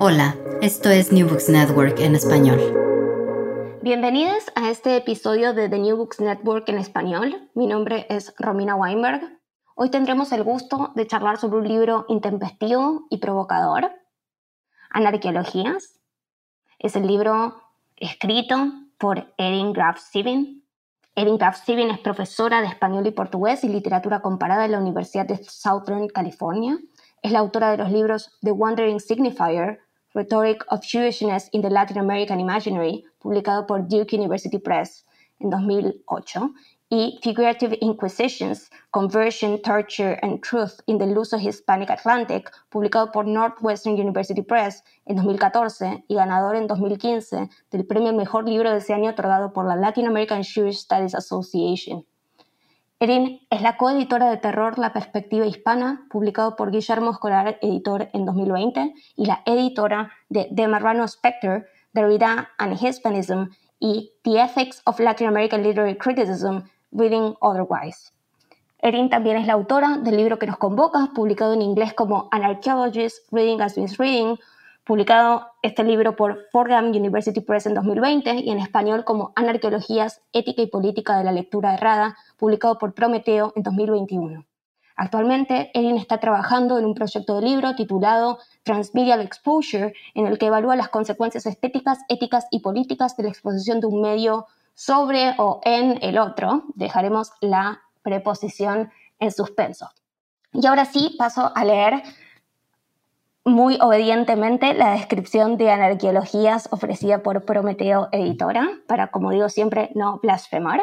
Hola, esto es New Books Network en español. Bienvenidos a este episodio de The New Books Network en español. Mi nombre es Romina Weinberg. Hoy tendremos el gusto de charlar sobre un libro intempestivo y provocador, Anarqueologías. Es el libro escrito por Erin Graf Sibin. Erin Graf Sibin es profesora de español y portugués y literatura comparada en la Universidad de Southern California. Es la autora de los libros The Wandering Signifier, Rhetoric of Jewishness in the Latin American Imaginary, publicado por Duke University Press en 2008, y Figurative Inquisitions, Conversion, Torture and Truth in the Luso-Hispanic Atlantic, publicado por Northwestern University Press en 2014 y ganador en 2015 del premio Mejor Libro de ese año otorgado por la Latin American Jewish Studies Association. Erin es la coeditora de Terror La Perspectiva Hispana, publicado por Guillermo Escolar, editor en 2020, y la editora de The Marrano Spectre, Derrida and Hispanism y The Ethics of Latin American Literary Criticism, Reading Otherwise. Erin también es la autora del libro que nos convoca, publicado en inglés como Anarchaeologists Reading as Misreading, publicado este libro por Fordham University Press en 2020 y en español como Anarqueologías, Ética y Política de la Lectura Errada, publicado por Prometeo en 2021. Actualmente, Erin está trabajando en un proyecto de libro titulado Transmedial Exposure, en el que evalúa las consecuencias estéticas, éticas y políticas de la exposición de un medio sobre o en el otro. Dejaremos la preposición en suspenso. Y ahora sí, paso a leer muy obedientemente la descripción de anarqueologías ofrecida por Prometeo Editora, para, como digo siempre, no blasfemar.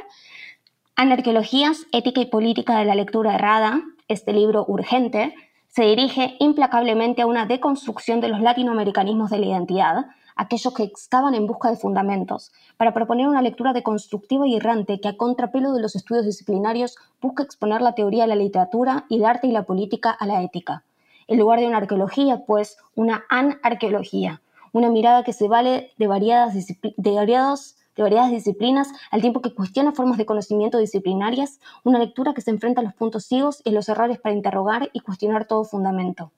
Anarqueologías, ética y política de la lectura errada, este libro urgente, se dirige implacablemente a una deconstrucción de los latinoamericanismos de la identidad, aquellos que excavan en busca de fundamentos, para proponer una lectura deconstructiva y errante que a contrapelo de los estudios disciplinarios busca exponer la teoría de la literatura y el arte y la política a la ética en lugar de una arqueología, pues una anarqueología, una mirada que se vale de variadas, de, variados, de variadas disciplinas al tiempo que cuestiona formas de conocimiento disciplinarias, una lectura que se enfrenta a los puntos ciegos y los errores para interrogar y cuestionar todo fundamento.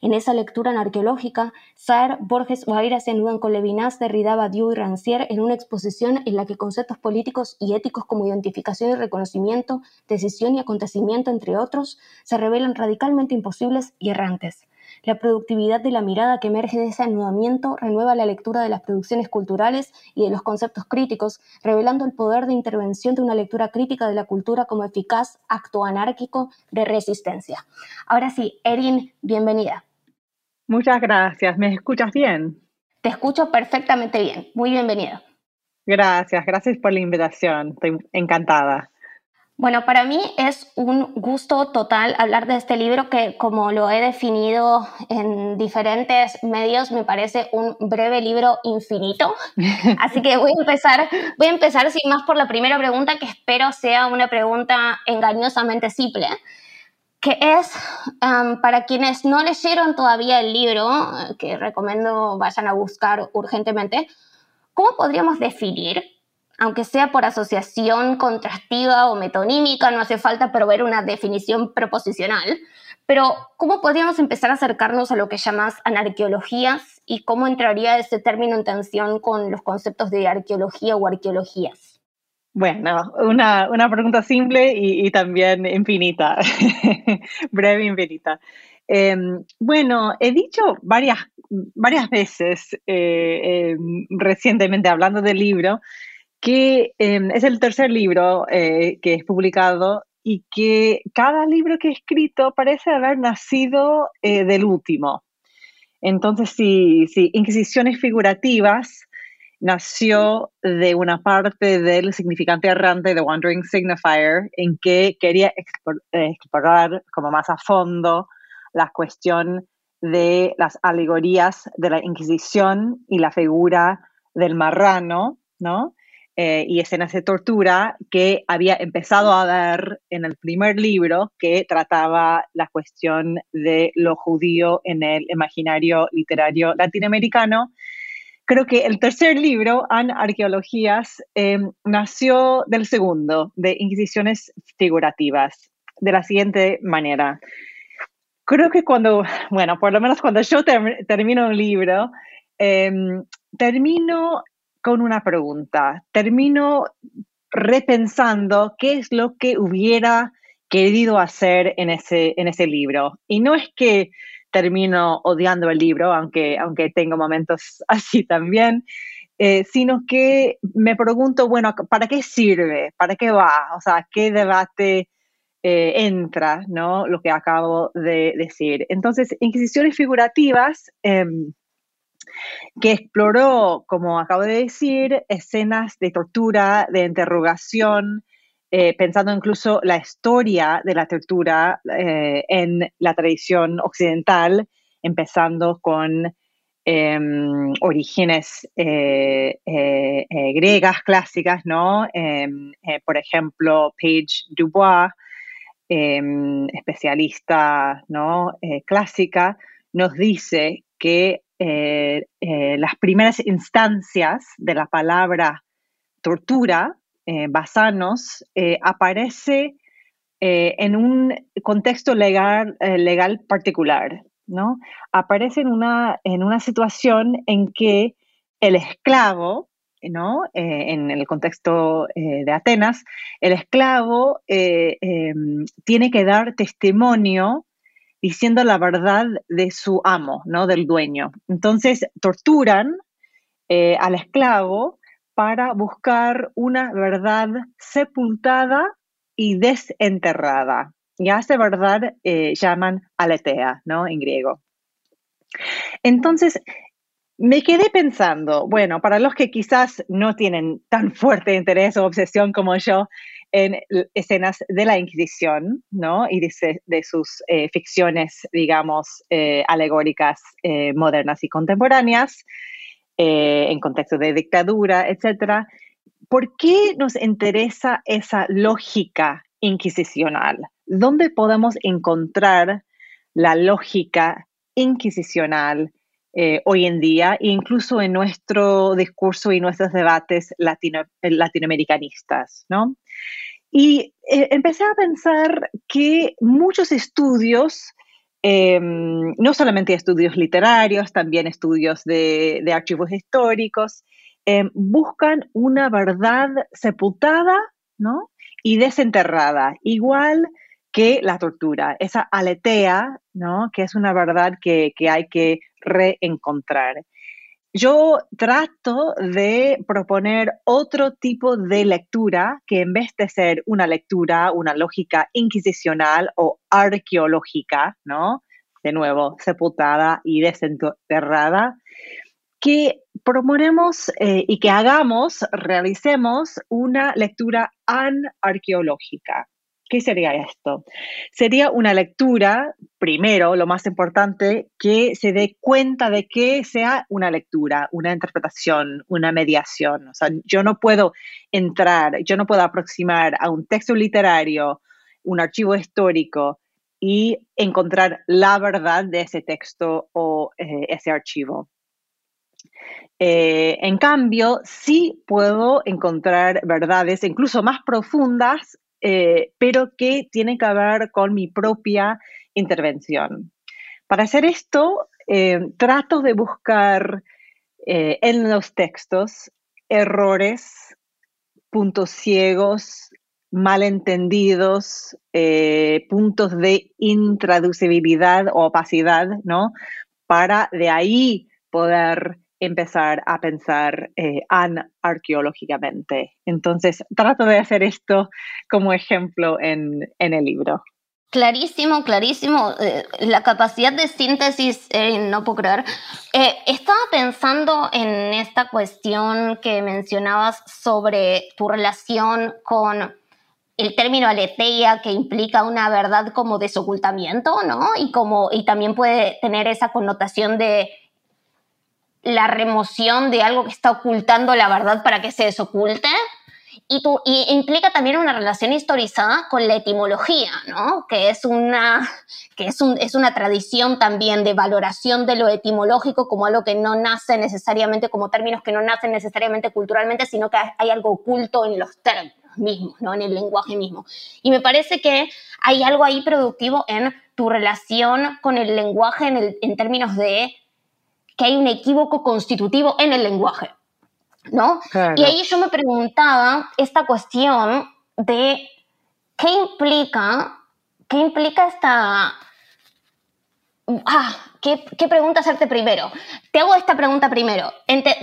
En esa lectura arqueológica, Saer, Borges o Aira se anudan con Levinas, Derrida, Badiou y Rancière en una exposición en la que conceptos políticos y éticos como identificación y reconocimiento, decisión y acontecimiento, entre otros, se revelan radicalmente imposibles y errantes. La productividad de la mirada que emerge de ese anudamiento renueva la lectura de las producciones culturales y de los conceptos críticos, revelando el poder de intervención de una lectura crítica de la cultura como eficaz acto anárquico de resistencia. Ahora sí, Erin, bienvenida. Muchas gracias. ¿Me escuchas bien? Te escucho perfectamente bien. Muy bienvenida. Gracias, gracias por la invitación. Estoy encantada. Bueno, para mí es un gusto total hablar de este libro que, como lo he definido en diferentes medios, me parece un breve libro infinito. Así que voy a empezar, voy a empezar sin más por la primera pregunta, que espero sea una pregunta engañosamente simple, que es para quienes no leyeron todavía el libro, que recomiendo vayan a buscar urgentemente, ¿cómo podríamos definir aunque sea por asociación contrastiva o metonímica, no hace falta proveer una definición proposicional. Pero, ¿cómo podríamos empezar a acercarnos a lo que llamas anarqueologías y cómo entraría ese término en tensión con los conceptos de arqueología o arqueologías? Bueno, una, una pregunta simple y, también infinita, breve e infinita. Em, bueno, he dicho varias, varias veces eh, em, recientemente hablando del libro que em, es el tercer libro eh, que es publicado y que cada libro que he escrito parece haber nacido eh, del último. Entonces, sí, sí, Inquisiciones figurativas nació de una parte del significante errante de Wandering Signifier, en que quería explorar como más a fondo la cuestión de las alegorías de la Inquisición y la figura del marrano, ¿no? Eh, y escenas de tortura que había empezado a ver en el primer libro que trataba la cuestión de lo judío en el imaginario literario latinoamericano. Creo que el tercer libro, An Arqueologías, em, nació del segundo, de Inquisiciones figurativas, de la siguiente manera. Creo que cuando, bueno, por lo menos cuando yo termino un libro, em, termino con una pregunta. Termino repensando qué es lo que hubiera querido hacer en ese, en ese libro. Y no es que termino odiando el libro, aunque, aunque tengo momentos así también, eh, sino que me pregunto, bueno, ¿para qué sirve? ¿Para qué va? O sea, ¿qué debate eh, entra, ¿no? Lo que acabo de decir. Entonces, inquisiciones figurativas em, que exploró, como acabo de decir, escenas de tortura, de interrogación, eh, pensando incluso la historia de la tortura eh, en la tradición occidental, empezando con em, orígenes eh, griegas clásicas, ¿no? Em, por ejemplo, Paige Dubois, em, especialista ¿no? clásica, nos dice que eh, eh, las primeras instancias de la palabra tortura, eh, basanos, aparece en un contexto legal, legal particular, ¿no? Aparece en una, en una situación en que el esclavo, ¿no? en el contexto de Atenas, el esclavo em, tiene que dar testimonio diciendo la verdad de su amo, ¿no? Del dueño. Entonces, torturan eh, al esclavo para buscar una verdad sepultada y desenterrada. Y a esa verdad eh, llaman aletea, ¿no? En griego. Entonces, me quedé pensando, bueno, para los que quizás no tienen tan fuerte interés o obsesión como yo en escenas de la Inquisición, ¿no? Y de, sus eh, ficciones, digamos, eh, alegóricas eh, modernas y contemporáneas, en contexto de dictadura, etc. ¿Por qué nos interesa esa lógica inquisicional? ¿Dónde podemos encontrar la lógica inquisicional hoy en día, incluso en nuestro discurso y nuestros debates latinoamericanistas, ¿no? Y eh, empecé a pensar que muchos estudios, em, no solamente estudios literarios, también estudios de, archivos históricos, em, buscan una verdad sepultada ¿no? y desenterrada, igual que la tortura, esa aletea, ¿no? que es una verdad que, que hay que reencontrar yo trato de proponer otro tipo de lectura que en vez de ser una lectura, una lógica inquisicional o arqueológica, ¿no? De nuevo, sepultada y desenterrada, que proponemos eh, y que hagamos, realicemos una lectura anarqueológica. ¿Qué sería esto? Sería una lectura, primero, lo más importante, que se dé cuenta de que sea una lectura, una interpretación, una mediación. O sea, yo no puedo entrar, yo no puedo aproximar a un texto literario, un archivo histórico y encontrar la verdad de ese texto o eh, ese archivo. Eh, en cambio, sí puedo encontrar verdades incluso más profundas eh, pero que tiene que ver con mi propia intervención. Para hacer esto, eh, trato de buscar eh, en los textos errores, puntos ciegos, malentendidos, puntos de intraducibilidad o opacidad, ¿no? Para de ahí poder empezar a pensar eh, arqueológicamente. Entonces, trato de hacer esto como ejemplo en, el libro. Clarísimo, clarísimo. Eh, la capacidad de síntesis, eh, no puedo creer. Eh, estaba pensando en esta cuestión que mencionabas sobre tu relación con el término aletheia que implica una verdad como desocultamiento, ¿no? Y, como, y también puede tener esa connotación de la remoción de algo que está ocultando la verdad para que se desoculte. Y, tu, y, implica también una relación historizada con la etimología, ¿no? que, es una, que es, un, es una tradición también de valoración de lo etimológico como algo que no nace necesariamente, como términos que no nacen necesariamente culturalmente, sino que hay algo oculto en los términos mismos, ¿no? en el lenguaje mismo. Y me parece que hay algo ahí productivo en tu relación con el lenguaje en, términos de que hay un equívoco constitutivo en el lenguaje, ¿no? Y ahí yo me preguntaba esta cuestión de qué implica, qué implica esta... Ah, ¿qué, pregunta hacerte primero? Te hago esta pregunta primero.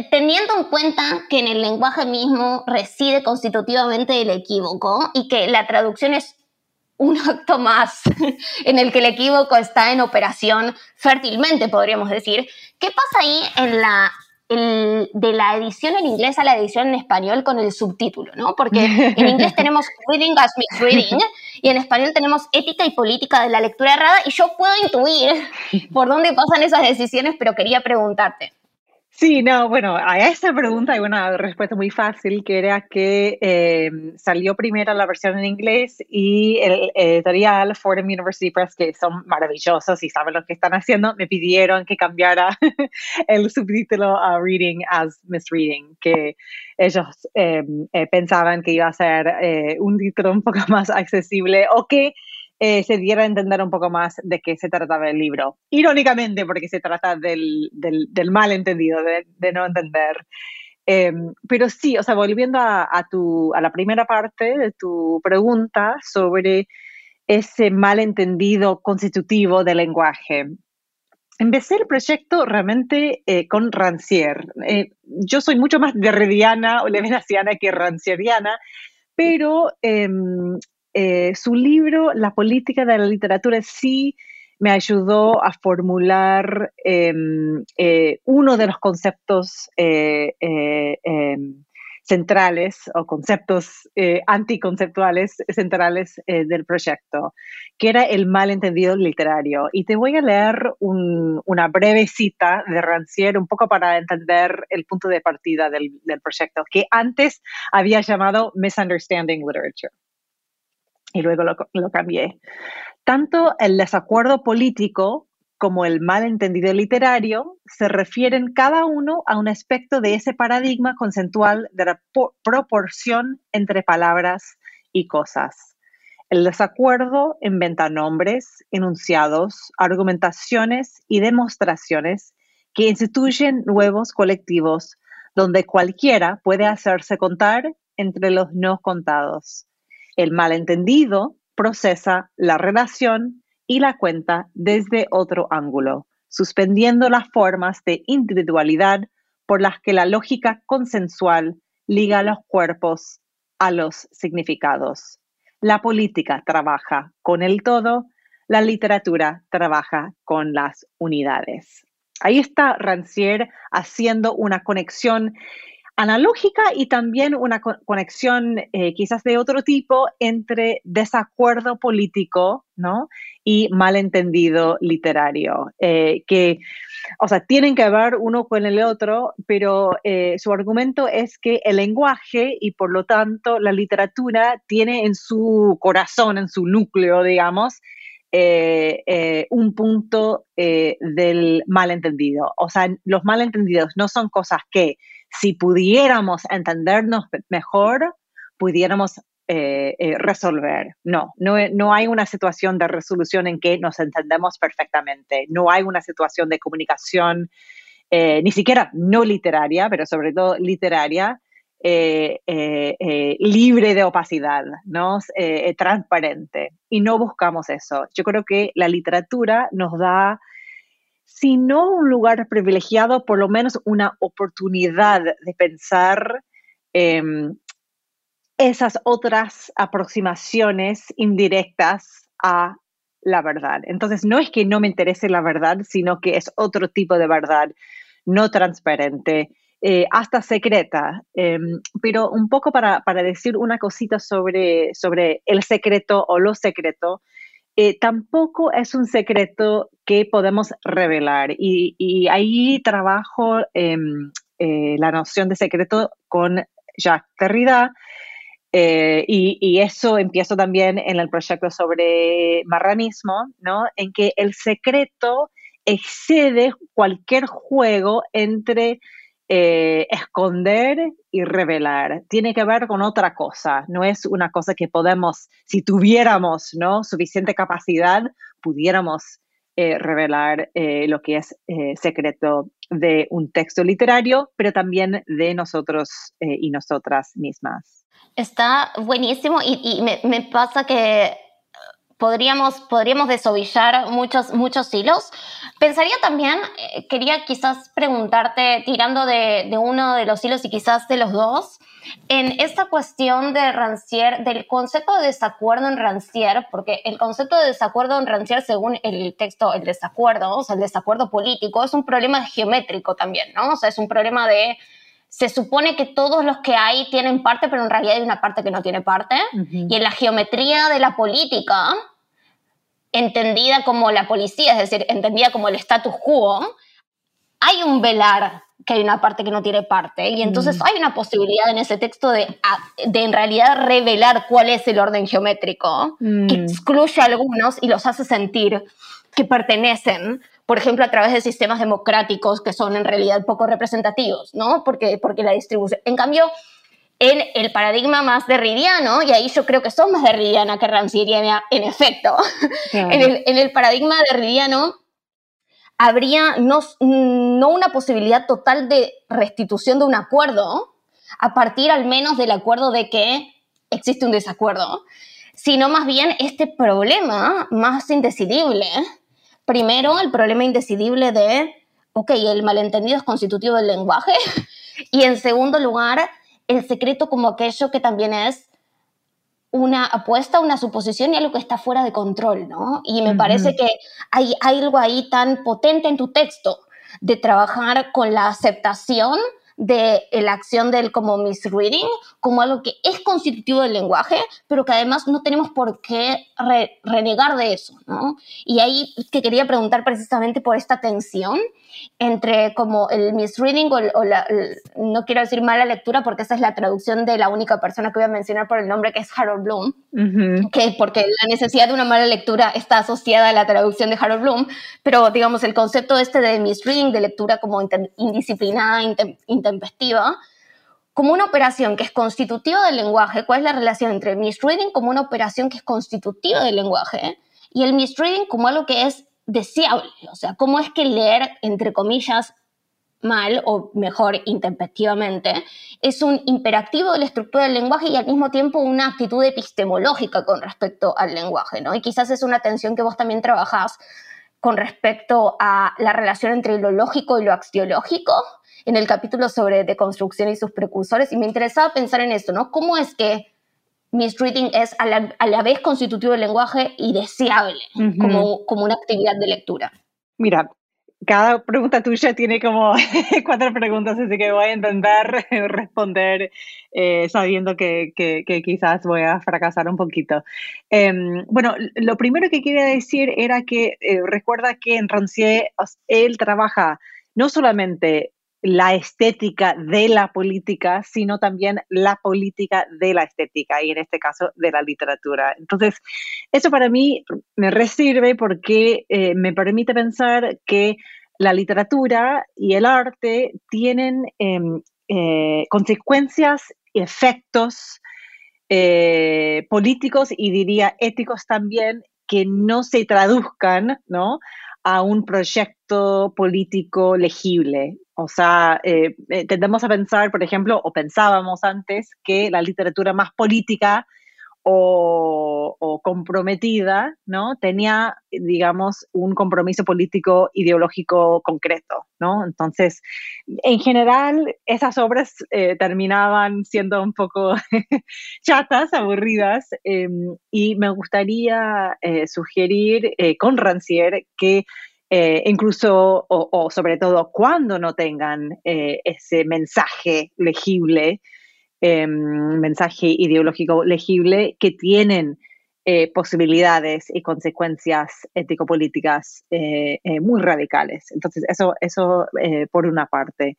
teniendo en cuenta que en el lenguaje mismo reside constitutivamente el equívoco y que la traducción es un acto más en el que el equívoco está en operación fértilmente, podríamos decir. ¿Qué pasa ahí en la, de la edición en inglés a la edición en español con el subtítulo? ¿no? Porque en inglés tenemos reading as misreading y en español tenemos ética y política de la lectura errada y yo puedo intuir por dónde pasan esas decisiones, pero quería preguntarte. Sí, no, bueno, a esa pregunta hay una respuesta muy fácil, que era que eh, salió primero la versión en inglés y el editorial Fordham University Press, que son maravillosos y saben lo que están haciendo, me pidieron que cambiara el subtítulo a Reading as Misreading, que ellos eh, eh, pensaban que iba a ser un título un poco más accesible o que eh, se diera a entender un poco más de qué se trataba el libro. Irónicamente, porque se trata del, del, malentendido, de, no entender. Em, pero sí, o sea, volviendo a, tu, a la primera parte de tu pregunta sobre ese malentendido constitutivo del lenguaje. Empecé el proyecto realmente eh, con Rancière. Eh, yo soy mucho más derridiana o levenasiana que rancieriana, pero em, eh, su libro, La política de la literatura, sí me ayudó a formular em, eh, uno de los conceptos eh, em, centrales o conceptos anticonceptuales centrales del proyecto, que era el malentendido literario. Y te voy a leer una breve cita de Rancière, un poco para entender el punto de partida del, del proyecto, que antes había llamado Misunderstanding Literature y luego lo, cambié. Tanto el desacuerdo político como el malentendido literario se refieren cada uno a un aspecto de ese paradigma conceptual de la proporción entre palabras y cosas. El desacuerdo inventa nombres, enunciados, argumentaciones y demostraciones que instituyen nuevos colectivos donde cualquiera puede hacerse contar entre los no contados. El malentendido procesa la relación y la cuenta desde otro ángulo, suspendiendo las formas de individualidad por las que la lógica consensual liga los cuerpos a los significados. La política trabaja con el todo, la literatura trabaja con las unidades. Ahí está Rancière haciendo una conexión analógica y también una conexión eh, quizás de otro tipo entre desacuerdo político ¿no? y malentendido literario, eh, que, o sea, tienen que ver uno con el otro, pero eh, su argumento es que el lenguaje y por lo tanto la literatura tiene en su corazón, en su núcleo, digamos, un punto del malentendido. O sea, los malentendidos no son cosas que si pudiéramos entendernos mejor, pudiéramos eh, eh, resolver. No, no, hay una situación de resolución en que nos entendemos perfectamente. No hay una situación de comunicación, eh, ni siquiera no literaria, pero sobre todo literaria, libre de opacidad, ¿no? transparente. Y no buscamos eso. Yo creo que la literatura nos da si no un lugar privilegiado, por lo menos una oportunidad de pensar em, esas otras aproximaciones indirectas a la verdad. Entonces, no es que no me interese la verdad, sino que es otro tipo de verdad, no transparente, eh, hasta secreta. Em, pero un poco para, decir una cosita sobre, sobre el secreto o lo secreto, eh, tampoco es un secreto que podemos revelar. Y, ahí trabajo em, eh, la noción de secreto con Jacques Derrida. Eh, y, eso empiezo también en el proyecto sobre marranismo, ¿no? En que el secreto excede cualquier juego entre eh, esconder y revelar. Tiene que ver con otra cosa. No es una cosa que podemos, si tuviéramos ¿no? suficiente capacidad, pudiéramos eh, revelar eh, lo que es secreto de un texto literario, pero también de nosotros y nosotras mismas. Está buenísimo y, me, pasa que podríamos, podríamos desovillar muchos, muchos hilos. Pensaría también, eh, quería quizás preguntarte, tirando de, de, uno de los hilos y quizás de los dos, en esta cuestión de Rancière, del concepto de desacuerdo en Rancière, porque el concepto de desacuerdo en Rancière, según el texto, el desacuerdo, o sea, el desacuerdo político, es un problema geométrico también, ¿no? O sea, es un problema de se supone que todos los que hay tienen parte, pero en realidad hay una parte que no tiene parte. Y en la geometría de la política, entendida como la policía, es decir, entendida como el status quo, hay un velar que hay una parte que no tiene parte. Y entonces mm. hay una posibilidad en ese texto de, de en realidad revelar cuál es el orden geométrico, que mm. excluye a algunos y los hace sentir que pertenecen, por ejemplo, a través de sistemas democráticos que son en realidad poco representativos, ¿no? Porque, porque la distribución... En cambio, en el paradigma más derridiano, y ahí yo creo que son más derridiana que rancieriana, en efecto, en, el, en, el, paradigma derridiano habría no, no una posibilidad total de restitución de un acuerdo, a partir al menos del acuerdo de que existe un desacuerdo, sino más bien este problema más indecidible. Primero, el problema indecidible de, ok, el malentendido es constitutivo del lenguaje, y en segundo lugar, el secreto como aquello que también es una apuesta, una suposición y algo que está fuera de control, ¿no? Y me parece que hay, hay algo ahí tan potente en tu texto de trabajar con la aceptación de la acción del como misreading como algo que es constitutivo del lenguaje, pero que además no tenemos por qué renegar de eso, ¿no? Y ahí que quería preguntar precisamente por esta tensión entre como el misreading o, la, no quiero decir mala lectura porque esa es la traducción de la única persona que voy a mencionar por el nombre que es Harold Bloom, que porque la necesidad de una mala lectura está asociada a la traducción de Harold Bloom, pero digamos el concepto este de misreading, de lectura como indisciplinada, intempestiva, como una operación que es constitutiva del lenguaje, ¿cuál es la relación entre misreading como una operación que es constitutiva del lenguaje y el misreading como algo que es deseable. O sea, cómo es que leer, entre comillas, mal o mejor intempestivamente, es un imperativo de la estructura del lenguaje y al mismo tiempo una actitud epistemológica con respecto al lenguaje, ¿no? Y quizás es una tensión que vos también trabajás con respecto a la relación entre lo lógico y lo axiológico en el capítulo sobre deconstrucción y sus precursores y me interesaba pensar en esto, ¿no? ¿Cómo es que misreading es a la, vez constitutivo del lenguaje y deseable como, como una actividad de lectura. Mira, cada pregunta tuya tiene como cuatro preguntas, así que voy a intentar responder eh, sabiendo que, que, quizás voy a fracasar un poquito. Em, bueno, lo primero que quería decir era que eh, recuerda que en Rancière él trabaja no solamente la estética de la política, sino también la política de la estética y en este caso de la literatura. Entonces, eso para mí me resirve porque eh, me permite pensar que la literatura y el arte tienen em, eh, consecuencias y efectos eh, políticos y diría éticos también que no se traduzcan ¿no? A un proyecto político legible. O sea, eh, eh, tendemos a pensar, por ejemplo, o pensábamos antes que la literatura más política o, comprometida, ¿no? Tenía, digamos, un compromiso político ideológico concreto, ¿no? Entonces, en general, esas obras eh, terminaban siendo un poco chatas, aburridas, em, y me gustaría eh, sugerir eh, con Rancière que incluso, o, o, sobre todo, cuando no tengan ese mensaje legible, Em, mensaje ideológico legible que tienen eh, posibilidades y consecuencias ético-políticas eh, eh, muy radicales. Entonces, eso, eso por una parte.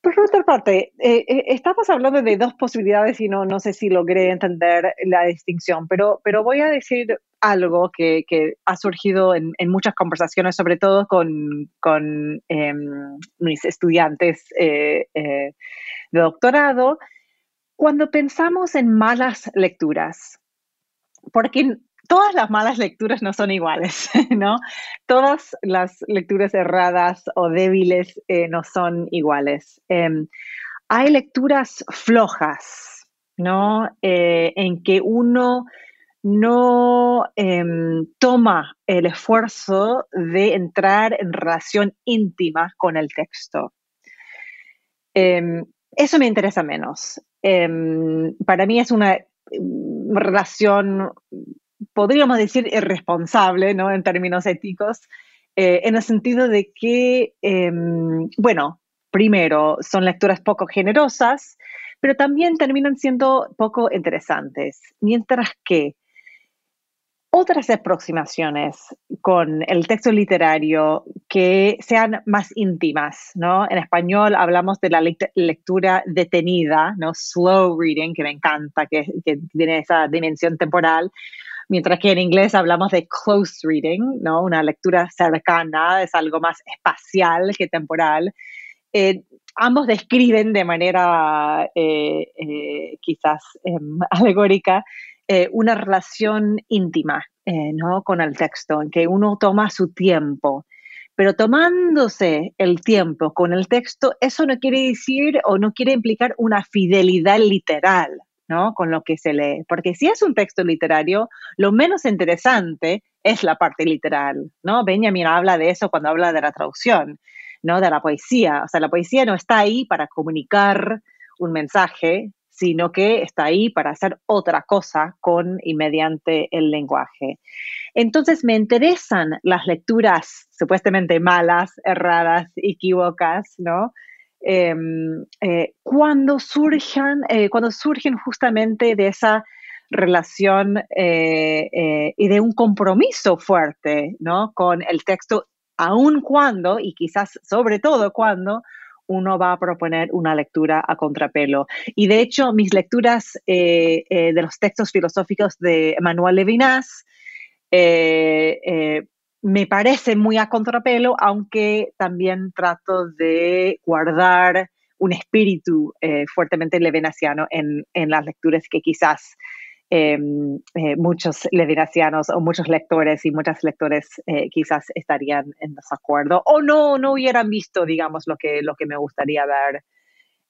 Por otra parte, estamos hablando de dos posibilidades y no, no sé si logré entender la distinción, pero, pero voy a decir algo que, que ha surgido en, en, muchas conversaciones, sobre todo con, con em, mis estudiantes de doctorado, cuando pensamos en malas lecturas, porque todas las malas lecturas no son iguales, ¿no? Todas las lecturas erradas o débiles eh, no son iguales. Em, hay lecturas flojas, ¿no? Eh, en que uno no em, toma el esfuerzo de entrar en relación íntima con el texto. Em, eso me interesa menos. Para mí es una relación, podríamos decir, irresponsable, ¿no? En términos éticos, eh, en el sentido de que, em, bueno, primero, son lecturas poco generosas, pero también terminan siendo poco interesantes, mientras que otras aproximaciones con el texto literario que sean más íntimas, ¿no? En español hablamos de la lectura detenida, ¿no? Slow reading, que me encanta, que, tiene esa dimensión temporal, mientras que en inglés hablamos de close reading, ¿no? Una lectura cercana, es algo más espacial que temporal. Eh, ambos describen de manera eh, eh, quizás em, alegórica eh, una relación íntima eh, ¿no? con el texto, en que uno toma su tiempo. Pero tomándose el tiempo con el texto, eso no quiere decir o no quiere implicar una fidelidad literal ¿no? con lo que se lee. Porque si es un texto literario, lo menos interesante es la parte literal. ¿no? Benjamin habla de eso cuando habla de la traducción, ¿no? de la poesía. O sea, la poesía no está ahí para comunicar un mensaje, sino que está ahí para hacer otra cosa con y mediante el lenguaje. Entonces me interesan las lecturas supuestamente malas, erradas, equivocas, ¿no? Em, eh, cuando, surjan, eh, cuando surgen justamente de esa relación eh, y de un compromiso fuerte ¿no? con el texto, aun cuando, y quizás sobre todo cuando, uno va a proponer una lectura a contrapelo. Y de hecho, mis lecturas eh, eh, de los textos filosóficos de Emmanuel Levinas eh, me parecen muy a contrapelo, aunque también trato de guardar un espíritu fuertemente levinasiano en, en las lecturas que quizás Em, eh, muchos levinacianos o muchos lectores y muchas lectores eh, quizás estarían en desacuerdo o no, no hubieran visto, digamos, lo que, lo que me gustaría ver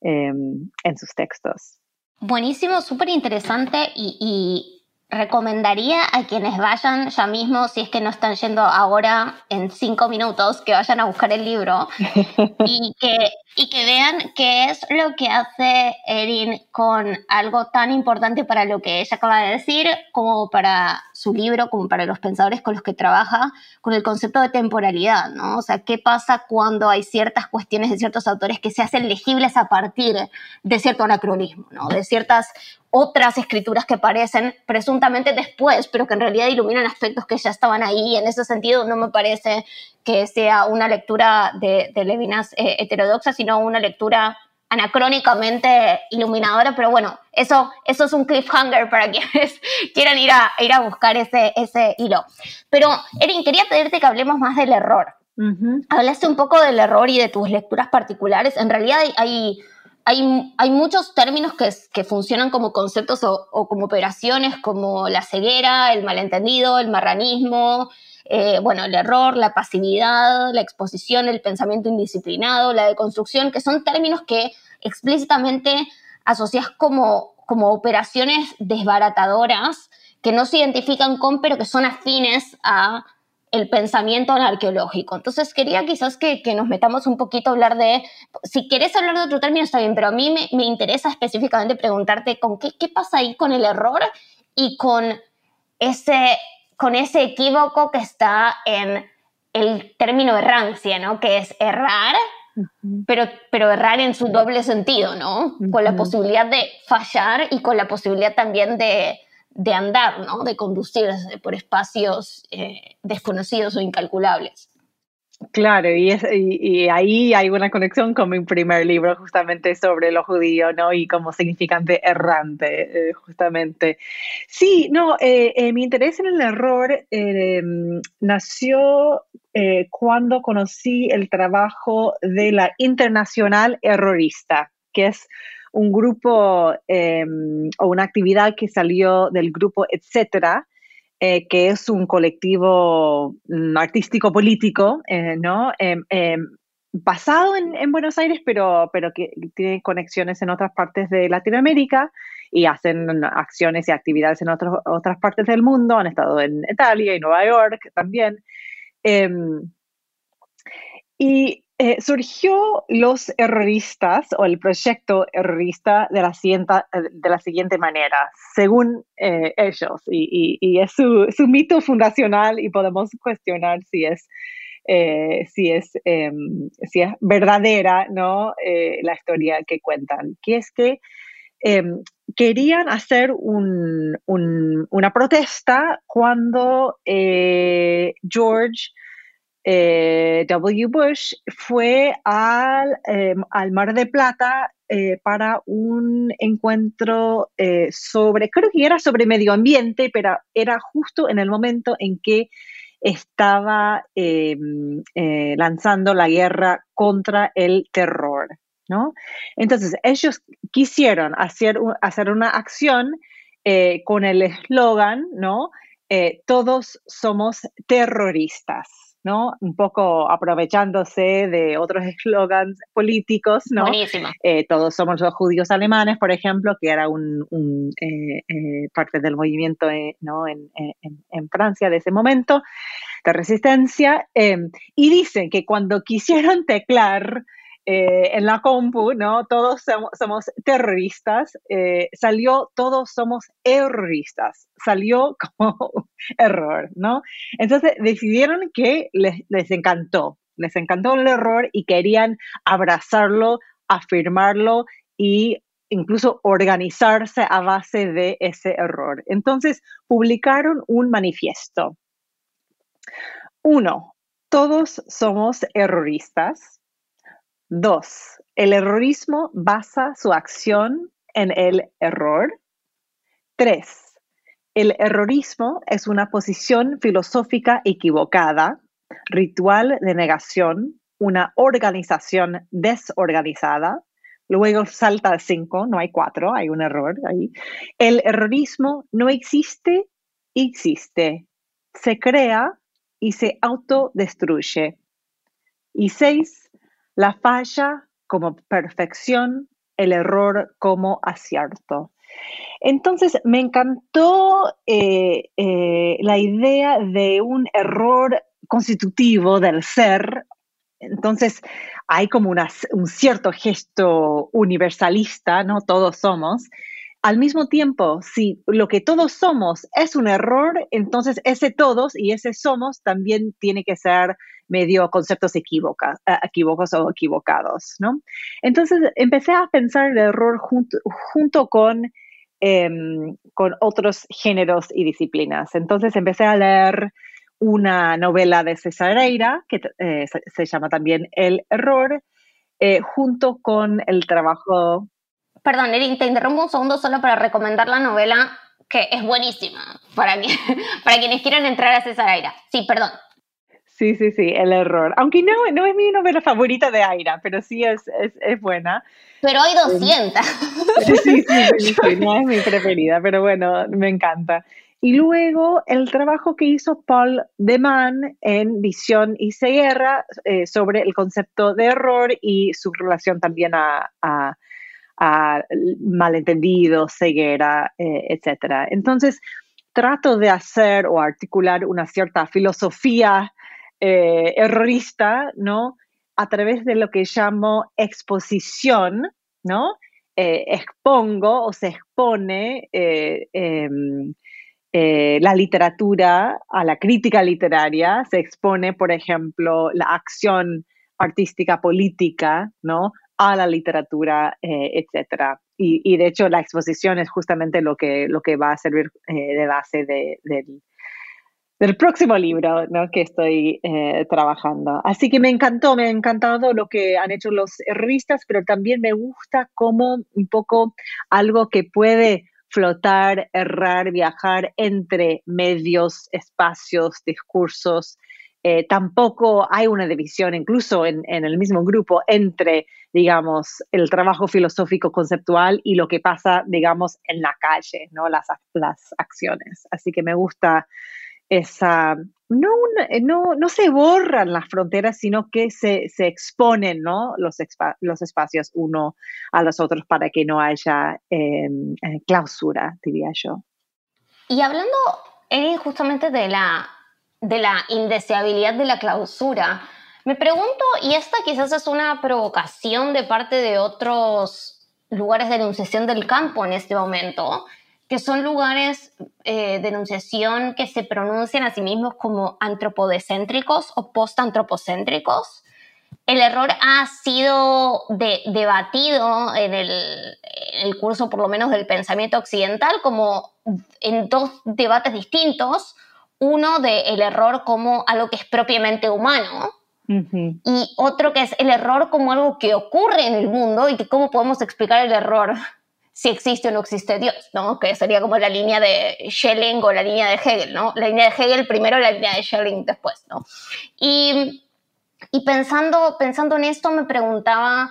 em, en sus textos. Buenísimo, súper interesante y recomendaría a quienes vayan ya mismo, si es que no están yendo ahora en cinco minutos, que vayan a buscar el libro y que, y que vean qué es lo que hace Erin con algo tan importante para lo que ella acaba de decir, como para su libro, como para los pensadores con los que trabaja, con el concepto de temporalidad, ¿no? O sea, qué pasa cuando hay ciertas cuestiones de ciertos autores que se hacen legibles a partir de cierto anacronismo, ¿no? De ciertas otras escrituras que aparecen presuntamente después, pero que en realidad iluminan aspectos que ya estaban ahí. En ese sentido, no me parece que sea una lectura de, Levinas eh, heterodoxa, sino una lectura anacrónicamente iluminadora, pero bueno, eso, eso es un cliffhanger para quienes quieran ir a, ir a buscar ese, ese hilo. Pero, Erin, quería pedirte que hablemos más del error. Hablaste un poco del error y de tus lecturas particulares. En realidad hay hay, hay muchos términos que, funcionan como conceptos o, como operaciones, como la ceguera, el malentendido, el marranismo, eh, bueno, el error, la pasividad, la exposición, el pensamiento indisciplinado, la deconstrucción, que son términos que explícitamente asocias como operaciones desbaratadoras que no se identifican con, pero que son afines a el pensamiento arqueológico. Entonces quería quizás que, nos metamos un poquito a hablar de, si querés hablar de otro término está bien, pero a mí me, interesa específicamente preguntarte con qué, qué pasa ahí con el error y con ese, con ese equívoco que está en el término errancia, ¿no? Que es errar, pero, pero errar en su doble sentido, ¿no? Con la posibilidad de fallar y con la posibilidad también de, de andar, ¿no? de conducirse por espacios eh, desconocidos o incalculables. Claro, y, ahí hay una conexión con mi primer libro justamente sobre lo judío, ¿no? Y como significante errante, eh, justamente. Sí, no, eh, mi interés en el error nació cuando conocí el trabajo de la Internacional Errorista, que es un grupo em, o una actividad que salió del grupo Etcétera, eh, que es un colectivo mm, artístico político, eh, ¿no? Em, em, basado en, Buenos Aires, pero, pero que tiene conexiones en otras partes de Latinoamérica y hacen acciones y actividades en otras partes del mundo. Han estado en Italia y Nueva York también. y eh, surgió los erroristas o el proyecto errorista de la siguiente, de la siguiente manera, según eh, ellos, y, es su, mito fundacional y podemos cuestionar si es, eh, si es, em, si es verdadera ¿no? la historia que cuentan, que es que em, querían hacer una protesta cuando George eh, w. Bush fue al, em, Mar de Plata eh, para un encuentro eh, sobre, creo que era sobre medio ambiente, pero era justo en el momento en que estaba em, lanzando la guerra contra el terror. ¿no? Entonces, ellos quisieron hacer, hacer una acción con el eslogan, ¿no? todos somos terroristas. ¿No? Un poco aprovechándose de otros eslogans políticos, ¿no? Buenísimo. Eh, todos somos los judíos alemanes, por ejemplo, que era un, eh, eh, parte del movimiento ¿no? en, en, Francia de ese momento de resistencia. y dicen que cuando quisieron teclar eh, en la compu, ¿no? Todos somos, terroristas, eh, salió todos somos erroristas, salió como error, ¿no? Entonces decidieron que les, les encantó, les encantó el error y querían abrazarlo, afirmarlo y incluso organizarse a base de ese error. Entonces publicaron un manifiesto. Uno, todos somos erroristas. Dos, el errorismo basa su acción en el error. Tres, el errorismo es una posición filosófica equivocada, ritual de negación, una organización desorganizada. Luego salta al cinco, no hay cuatro, hay un error ahí. El errorismo no existe, existe. Se crea y se autodestruye. Y seis, la falla como perfección, el error como acierto. Entonces, me encantó eh, eh, la idea de un error constitutivo del ser. Entonces, hay como un cierto gesto universalista, ¿no? Todos somos. Al mismo tiempo, si lo que todos somos es un error, entonces ese todos y ese somos también tiene que ser medio conceptos equívocos, eh, equívocos o equivocados, ¿no? Entonces empecé a pensar el error junto, junto con, em, con otros géneros y disciplinas. Entonces empecé a leer una novela de Cesareira, que eh, se, llama también El Error, eh, junto con el trabajo... Perdón, Erin, te interrumpo un segundo solo para recomendar la novela que es buenísima para, para quienes quieran entrar a Cesareira. Sí, perdón. Sí, sí, sí, el error. Aunque no, no es mi novela favorita de Aira, pero sí es, es, es buena. Pero hay 200. Sí, sí, sí, no es mi preferida, pero bueno, me encanta. y luego el trabajo que hizo Paul Deman en Visión y Ceguera eh, sobre el concepto de error y su relación también a, a, malentendido, ceguera, eh, etc. Entonces, trato de hacer o articular una cierta filosofía eh, errorista, ¿no? A través de lo que llamo exposición, ¿no? expongo o se expone em, eh, la literatura, a la crítica literaria, se expone, por ejemplo, la acción artística política, ¿no? A la literatura, eh, etc. Y, de hecho la exposición es justamente lo que, lo que va a servir eh, de base del, próximo libro ¿no? que estoy trabajando. Así que me encantó, me ha encantado lo que han hecho los revistas, pero también me gusta como un poco algo que puede flotar, errar, viajar entre medios, espacios, discursos. Eh, tampoco hay una división, incluso en, el mismo grupo, entre, digamos, el trabajo filosófico conceptual y lo que pasa, digamos, en la calle, ¿no? Las, las acciones. Así que me gusta esa, no, eh, no, no se borran las fronteras, sino que se, exponen ¿no? los, los espacios uno a los otros para que no haya em, eh, clausura, diría yo. Y hablando, justamente de la, de la indeseabilidad de la clausura, me pregunto, y esta quizás es una provocación de parte de otros lugares de enunciación del campo en este momento, que son lugares eh, de enunciación que se pronuncian a sí mismos como antropodecéntricos o postantropocéntricos. El error ha sido debatido en el, en el, curso, por lo menos, del pensamiento occidental, como en dos debates distintos. Uno de el error como algo que es propiamente humano, y otro que es el error como algo que ocurre en el mundo y que cómo podemos explicar el error si existe o no existe Dios, ¿no? Que sería como la línea de Schelling o la línea de Hegel, ¿no? La línea de Hegel primero, la línea de Schelling después, ¿no? Y, y pensando, pensando en esto me preguntaba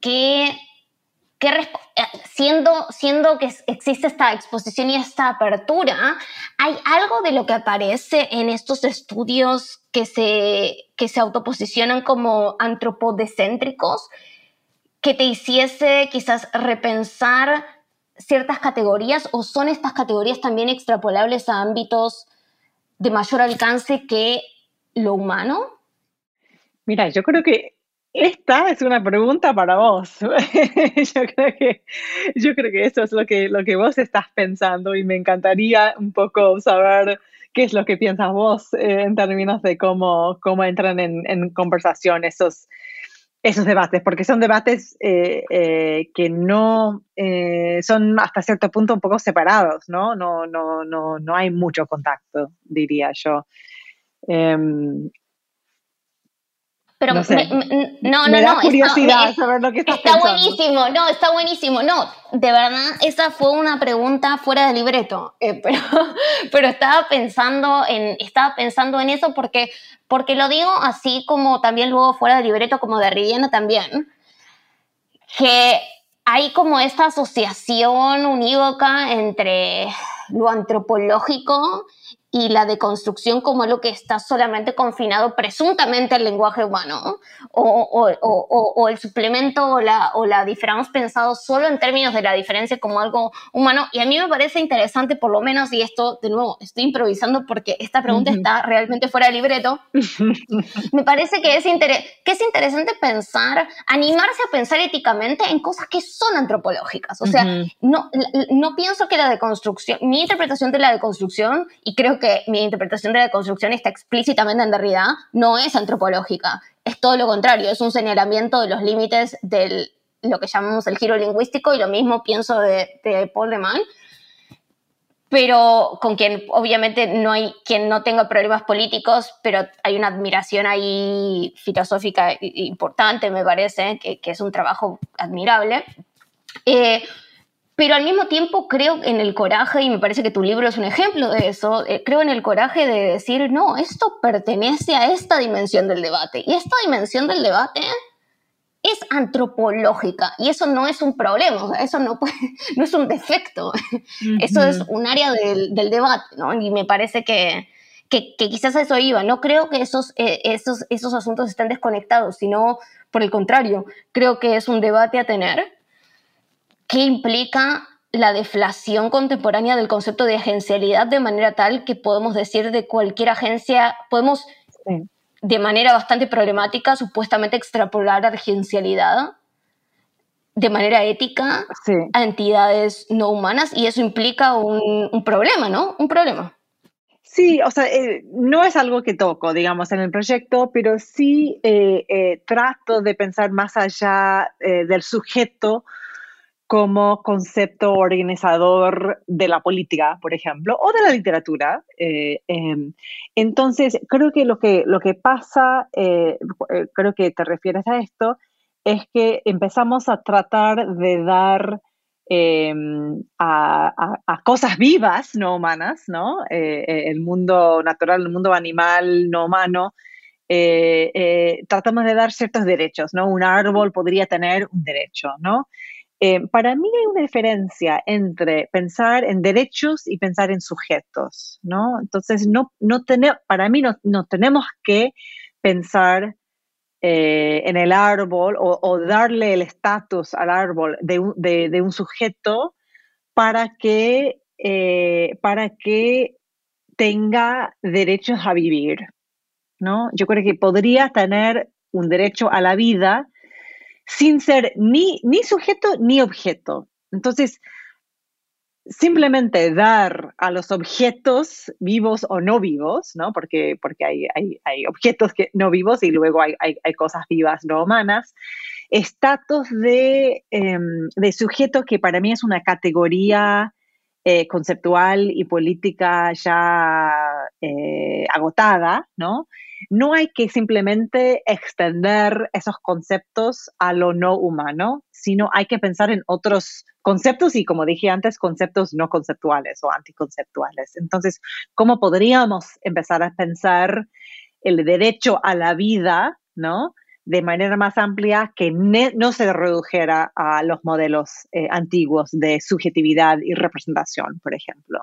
qué, qué siendo, siendo que existe esta exposición y esta apertura, ¿hay algo de lo que aparece en estos estudios que se, que se autoposicionan como antropodecéntricos? Que te hiciese quizás repensar ciertas categorías o son estas categorías también extrapolables a ámbitos de mayor alcance que lo humano? Mira, yo creo que esta es una pregunta para vos. yo, creo que, yo creo que eso es lo que, lo que vos estás pensando y me encantaría un poco saber qué es lo que piensas vos eh, en términos de cómo, cómo entran en, en conversación esos, esos debates, porque son debates eh, eh, que no eh, son hasta cierto punto un poco separados, ¿no? No, no, no, no hay mucho contacto, diría yo. Pero no, no, me no, da curiosidad saber lo que estás Está buenísimo, no, está buenísimo. No, de verdad, esa fue una pregunta fuera de libreto, eh, pero, pero estaba pensando en, estaba pensando en eso porque, porque lo digo así como también luego fuera de libreto, como de Riviana también, que hay como esta asociación unívoca entre lo antropológico y la deconstrucción como lo que está solamente confinado presuntamente al lenguaje humano, o, o, o, o, el suplemento o la, o la diferencia pensado solo en términos de la diferencia como algo humano. Y a mí me parece interesante, por lo menos, y esto de nuevo estoy improvisando porque esta pregunta está realmente fuera de libreto, me parece que es, que es interesante pensar, animarse a pensar éticamente en cosas que son antropológicas. O sea, no, no pienso que la deconstrucción, mi interpretación de la deconstrucción, y creo que mi interpretación de la construcción está explícitamente en Derrida, no es antropológica, es todo lo contrario, es un señalamiento de los límites de lo que llamamos el giro lingüístico y lo mismo pienso de, de Paul de Man, pero con quien obviamente no hay quien no tenga problemas políticos, pero hay una admiración ahí filosófica importante, me parece, que, que es un trabajo admirable. Eh, pero al mismo tiempo creo en el coraje, y me parece que tu libro es un ejemplo de eso, eh, creo en el coraje de decir, no, esto pertenece a esta dimensión del debate. Y esta dimensión del debate es antropológica y eso no es un problema, eso no, no es un defecto, eso es un área del, debate, ¿no? Y me parece que, que, quizás eso iba. No creo que esos, eh, esos, esos asuntos estén desconectados, sino por el contrario, creo que es un debate a tener que implica la deflación contemporánea del concepto de agencialidad de manera tal que podemos decir de cualquier agencia, podemos de manera bastante problemática supuestamente extrapolar agencialidad de manera ética a entidades no humanas y eso implica un, problema, ¿no? Un problema. Sí, o sea, eh, no es algo que toco, digamos, en el proyecto, pero sí eh, eh, trato de pensar más allá del sujeto como concepto organizador de la política, por ejemplo, o de la literatura. Eh, em, entonces, creo que lo que, lo que pasa, eh, eh, creo que te refieres a esto, es que empezamos a tratar de dar em, a, cosas vivas, no humanas, ¿no? el mundo natural, el mundo animal, no humano, tratamos de dar ciertos derechos, ¿no? Un árbol podría tener un derecho, ¿no? Eh, para mí hay una diferencia entre pensar en derechos y pensar en sujetos, ¿no? Entonces, no, no para mí no, tenemos que pensar eh, en el árbol o, darle el estatus al árbol de un, sujeto para que, eh, para que tenga derechos a vivir, ¿no? Yo creo que podría tener un derecho a la vida sin ser ni, ni sujeto ni objeto. Entonces, simplemente dar a los objetos vivos o no vivos, ¿no? Porque, porque hay, hay, objetos que, no vivos y luego hay, cosas vivas no humanas, estatus de, em, de, sujeto que para mí es una categoría eh, conceptual y política ya eh, agotada, ¿no? no hay que simplemente extender esos conceptos a lo no humano, sino hay que pensar en otros conceptos y, como dije antes, conceptos no conceptuales o anticonceptuales. Entonces, ¿cómo podríamos empezar a pensar el derecho a la vida, ¿no? De manera más amplia que no se redujera a los modelos eh, antiguos de subjetividad y representación, por ejemplo.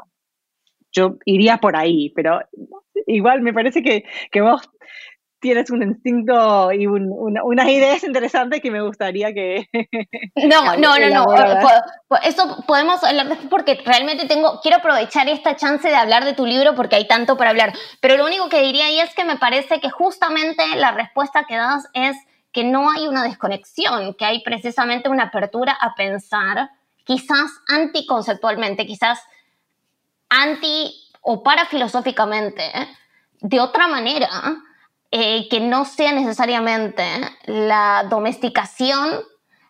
Yo iría por ahí, pero igual me parece que, vos tienes un instinto y unas ideas interesantes que me gustaría que... No, no, no, no. Eso podemos hablar después porque realmente tengo, quiero aprovechar esta chance de hablar de tu libro porque hay tanto para hablar. Pero lo único que diría ahí es que me parece que justamente la respuesta que das es que no hay una desconexión, que hay precisamente una apertura a pensar, quizás anticonceptualmente, quizás anti o parafilosóficamente de otra manera eh, que no sea necesariamente la domesticación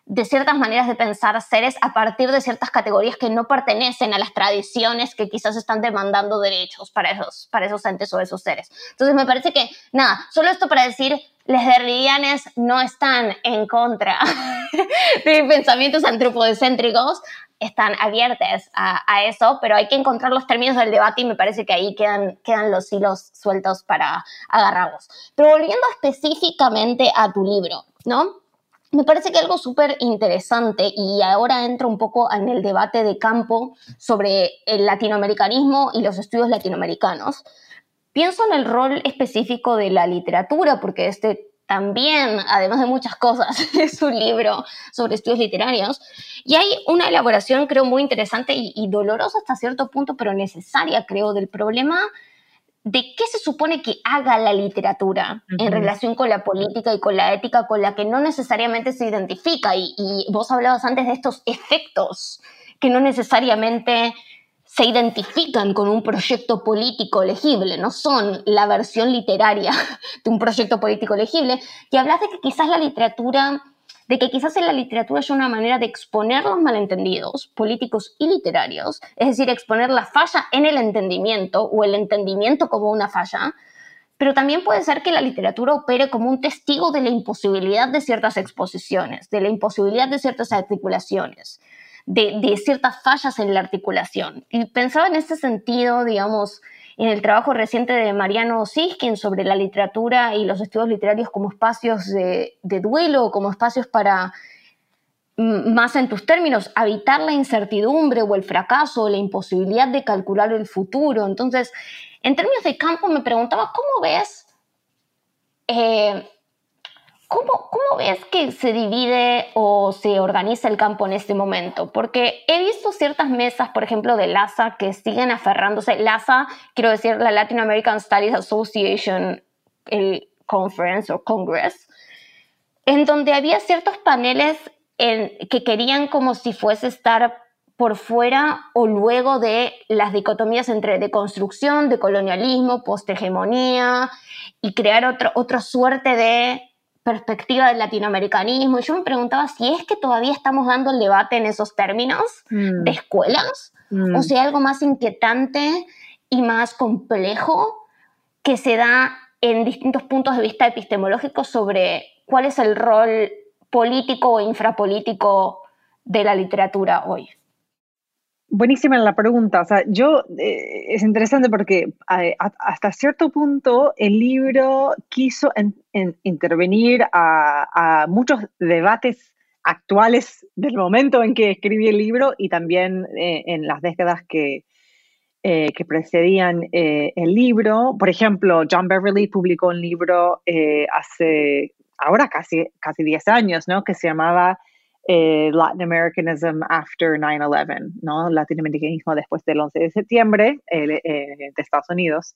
de ciertas maneras de pensar seres a partir de ciertas categorías que no pertenecen a las tradiciones que quizás están demandando derechos para esos, para esos entes o esos seres. Entonces me parece que, nada, solo esto para decir, los derridianes no están en contra de pensamientos antropocéntricos, están abiertas a, eso, pero hay que encontrar los términos del debate y me parece que ahí quedan, quedan los hilos sueltos para agarrarlos. Pero volviendo específicamente a tu libro, ¿no? Me parece que algo súper interesante y ahora entro un poco en el debate de campo sobre el latinoamericanismo y los estudios latinoamericanos. Pienso en el rol específico de la literatura, porque este también, además de muchas cosas, es un libro sobre estudios literarios. Y hay una elaboración, creo, muy interesante y, dolorosa hasta cierto punto, pero necesaria, creo, del problema de qué se supone que haga la literatura en relación con la política y con la ética con la que no necesariamente se identifica. Y, y vos hablabas antes de estos efectos que no necesariamente se identifican con un proyecto político legible, no son la versión literaria de un proyecto político legible, y hablas de que quizás la literatura, de que quizás en la literatura hay una manera de exponer los malentendidos políticos y literarios, es decir, exponer la falla en el entendimiento o el entendimiento como una falla, pero también puede ser que la literatura opere como un testigo de la imposibilidad de ciertas exposiciones, de la imposibilidad de ciertas articulaciones de, ciertas fallas en la articulación. Y pensaba en ese sentido, digamos, en el trabajo reciente de Mariano Siskin sobre la literatura y los estudios literarios como espacios de, duelo, como espacios para, más en tus términos, habitar la incertidumbre o el fracaso, la imposibilidad de calcular el futuro. Entonces, en términos de campo, me preguntaba, ¿cómo ves eh, ¿Cómo, ves que se divide o se organiza el campo en este momento? Porque he visto ciertas mesas, por ejemplo, de LASA que siguen aferrándose. LASA, quiero decir, la Latin American Studies Association, el Conference o Congress, en donde había ciertos paneles que querían como si fuese estar por fuera o luego de las dicotomías entre deconstrucción, de colonialismo, posthegemonía y crear otro, otra suerte de perspectiva del latinoamericanismo. Y yo me preguntaba si es que todavía estamos dando el debate en esos términos mm. de escuelas, o mm. si hay algo más inquietante y más complejo que se da en distintos puntos de vista epistemológicos sobre cuál es el rol político o infrapolítico de la literatura hoy. Buenísima la pregunta. O sea, yo eh, es interesante porque hasta cierto punto el libro quiso intervenir a, muchos debates actuales del momento en que escribí el libro y también eh, en las décadas que, eh, que precedían el libro. Por ejemplo, John Beverly publicó un libro hace ahora casi, casi 10 años, ¿no? Que se llamaba eh, Latin Americanism after 9-11, ¿no? Latinoamericanismo después del 11 de septiembre eh, de Estados Unidos,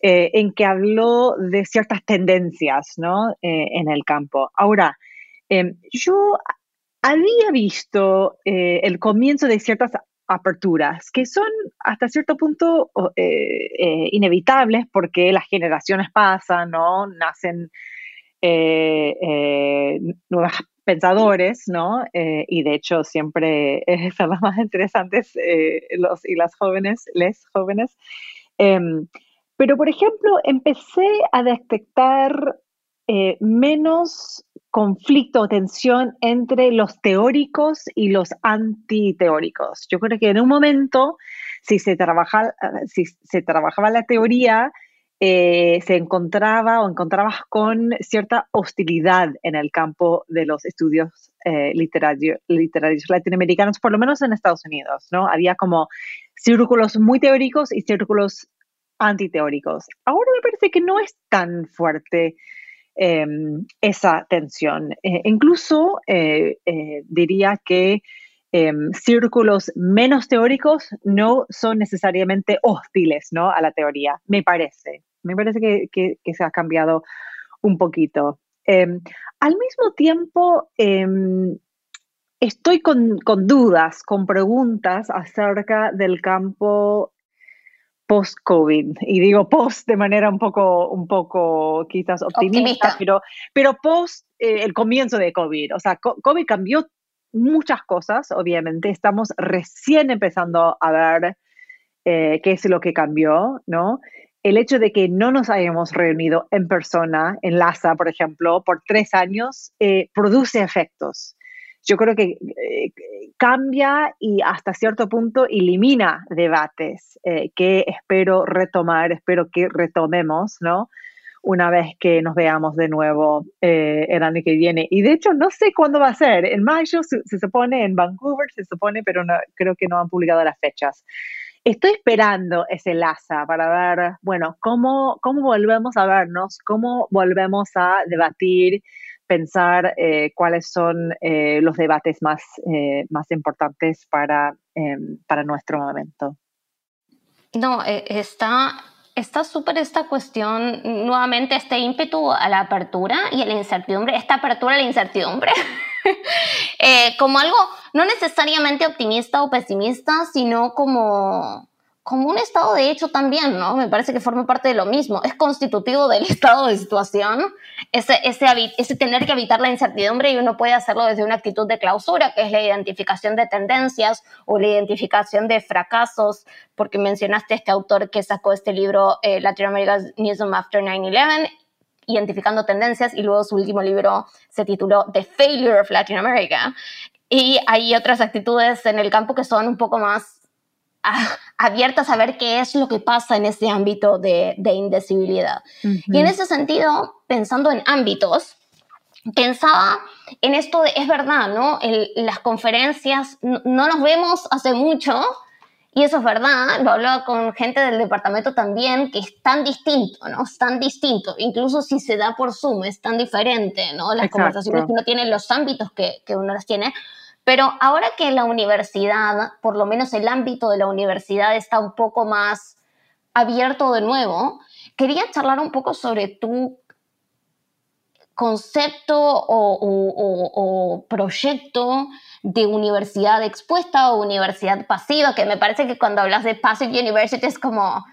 eh, en que habló de ciertas tendencias, ¿no? en el campo. Ahora, em, yo había visto el comienzo de ciertas aperturas que son hasta cierto punto inevitables porque las generaciones pasan, ¿no? Nacen nuevas pensadores, ¿no? Eh, y de hecho siempre son las más interesantes eh, los y las jóvenes, les jóvenes. Em, pero, por ejemplo, empecé a detectar eh, menos conflicto o tensión entre los teóricos y los antiteóricos. Yo creo que en un momento, si se, trabaja, si se trabajaba la teoría, eh, se encontraba o encontrabas con cierta hostilidad en el campo de los estudios eh, literarios, latinoamericanos, por lo menos en Estados Unidos, ¿no? Había como círculos muy teóricos y círculos antiteóricos. Ahora me parece que no es tan fuerte em, esa tensión. Eh, incluso diría que em, círculos menos teóricos no son necesariamente hostiles ¿no? a la teoría, me parece. Me parece que, se ha cambiado un poquito. Em, al mismo tiempo, em, estoy con, dudas, con preguntas acerca del campo post-COVID. Y digo post de manera un poco, un poco quizás optimista, Pero, pero post eh, el comienzo de COVID. O sea, COVID cambió muchas cosas, obviamente. Estamos recién empezando a ver eh, qué es lo que cambió, ¿no? el hecho de que no nos hayamos reunido en persona, en LASA, por ejemplo, por tres años, eh, produce efectos. Yo creo que eh, cambia y hasta cierto punto elimina debates que espero retomar, espero que retomemos, ¿no? Una vez que nos veamos de nuevo el año que viene. Y de hecho, no sé cuándo va a ser. En mayo se, se supone, en Vancouver se supone, pero no, creo que no han publicado las fechas. Estoy esperando ese LASA para ver, bueno, cómo, cómo volvemos a vernos, cómo volvemos a debatir, pensar eh, cuáles son eh, los debates más, eh, más importantes para, em, para nuestro momento. No, está está súper esta cuestión, nuevamente este ímpetu a la apertura y a la incertidumbre, esta apertura a la incertidumbre, como algo no necesariamente optimista o pesimista, sino como, como un estado de hecho también, ¿no? Me parece que forma parte de lo mismo. Es constitutivo del estado de situación, ese, tener que evitar la incertidumbre y uno puede hacerlo desde una actitud de clausura, que es la identificación de tendencias o la identificación de fracasos, porque mencionaste este autor que sacó este libro, eh, Latinoamericanism After 9-11, identificando tendencias, y luego su último libro se tituló The Failure of Latin America. Y hay otras actitudes en el campo que son un poco más abiertas a ver qué es lo que pasa en ese ámbito de, de indecibilidad. Y en ese sentido, pensando en ámbitos, pensaba en esto de, es verdad, ¿no? las conferencias, no, nos vemos hace mucho, y eso es verdad, lo hablaba con gente del departamento también, que es tan distinto, ¿no? Es tan distinto, incluso si se da por Zoom, es tan diferente, ¿no? Las conversaciones que uno tiene, los ámbitos que, que uno las tiene. Pero ahora que la universidad, por lo menos el ámbito de la universidad está un poco más abierto de nuevo, quería charlar un poco sobre tu concepto o, proyecto de universidad expuesta o universidad pasiva, que me parece que cuando hablas de Passive University es como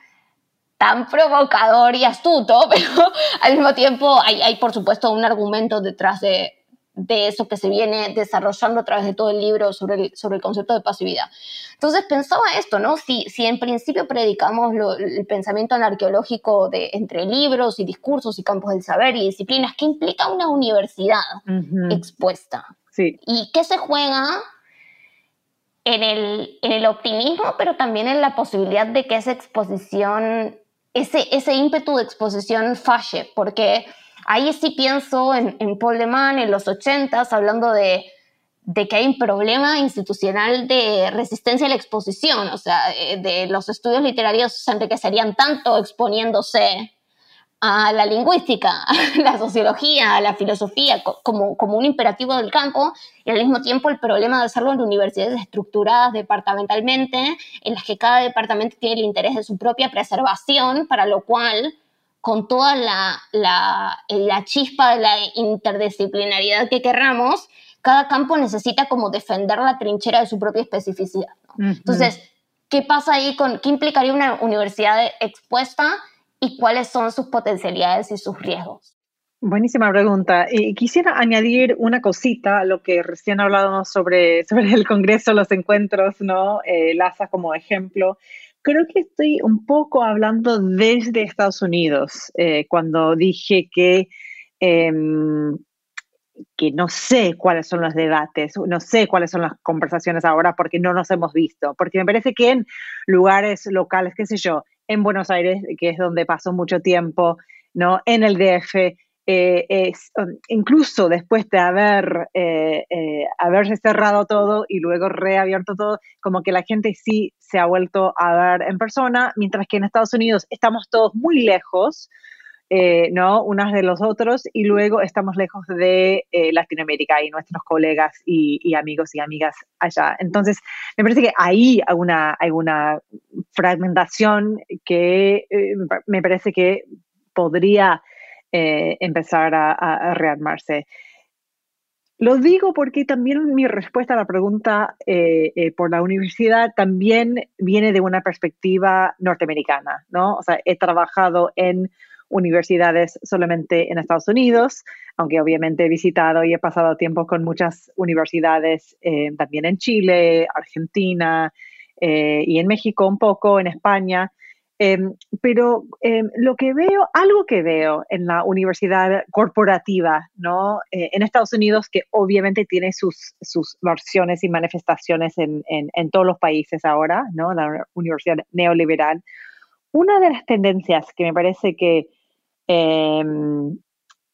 tan provocador y astuto, pero al mismo tiempo hay, por supuesto un argumento detrás de, de eso que se viene desarrollando a través de todo el libro sobre el, sobre el concepto de pasividad. Entonces pensaba esto, ¿no? Si, si en principio predicamos el pensamiento anarqueológico de, entre libros y discursos y campos del saber y disciplinas, ¿qué implica una universidad expuesta? Sí. ¿Y qué se juega en el, en el optimismo, pero también en la posibilidad de que esa exposición, ese, ese ímpetu de exposición falle? Porque Ahí sí pienso en, Paul de Man en los 80 hablando de, que hay un problema institucional de resistencia a la exposición, o sea, de, los estudios literarios se enriquecerían tanto exponiéndose a la lingüística, a la sociología, a la filosofía, como, como un imperativo del campo, y al mismo tiempo el problema de hacerlo en universidades estructuradas departamentalmente, en las que cada departamento tiene el interés de su propia preservación, para lo cual con toda la, la, la, chispa de la interdisciplinariedad que querramos, cada campo necesita como defender la trinchera de su propia especificidad. Entonces, ¿qué pasa ahí con, qué implicaría una universidad expuesta y cuáles son sus potencialidades y sus riesgos? Buenísima pregunta. Y quisiera añadir una cosita a lo que recién hablábamos sobre, sobre el Congreso, los encuentros, ¿no? Eh, LASA como ejemplo creo que estoy un poco hablando desde Estados Unidos, eh, cuando dije que, em, que no sé cuáles son los debates, no sé cuáles son las conversaciones ahora porque no nos hemos visto, porque me parece que en lugares locales, qué sé yo, en Buenos Aires, que es donde paso mucho tiempo, ¿no? en el DF, eh, es, um, incluso después de haber, eh, eh, haberse cerrado todo y luego reabierto todo, como que la gente sí se ha vuelto a ver en persona, mientras que en Estados Unidos estamos todos muy lejos, ¿no? Unas de los otros, y luego estamos lejos de Latinoamérica y nuestros colegas y, amigos y amigas allá. Entonces, me parece que ahí hay una, hay una fragmentación que me parece que podría eh, empezar a, rearmarse. Lo digo porque también mi respuesta a la pregunta eh, eh, por la universidad también viene de una perspectiva norteamericana, ¿no? O sea, he trabajado en universidades solamente en Estados Unidos, aunque obviamente he visitado y he pasado tiempo con muchas universidades también en Chile, Argentina y en México un poco, en España. Em, pero em, lo que veo, algo que veo en la universidad corporativa, ¿no? Eh, en Estados Unidos, que obviamente tiene sus, sus versiones y manifestaciones en, en, todos los países ahora, ¿no? La universidad neoliberal. Una de las tendencias que me parece que, em,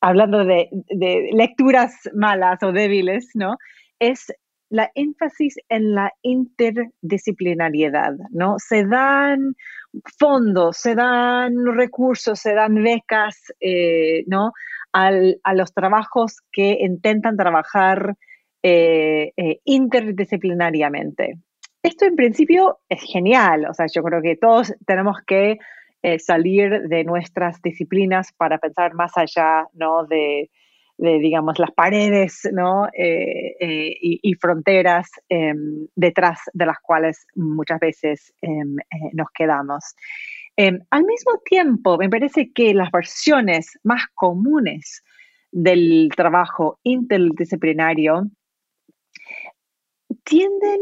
hablando de, de lecturas malas o débiles, ¿no? Es la énfasis en la interdisciplinariedad, ¿no? Se dan fondos, se dan recursos, se dan becas, eh, ¿no? a los trabajos que intentan trabajar eh, eh, interdisciplinariamente. Esto en principio es genial, o sea, yo creo que todos tenemos que salir de nuestras disciplinas para pensar más allá, ¿no? De, de, digamos, las paredes ¿no? Eh, eh, y, fronteras em, detrás de las cuales muchas veces em, eh, nos quedamos. Em, al mismo tiempo, me parece que las versiones más comunes del trabajo interdisciplinario tienden,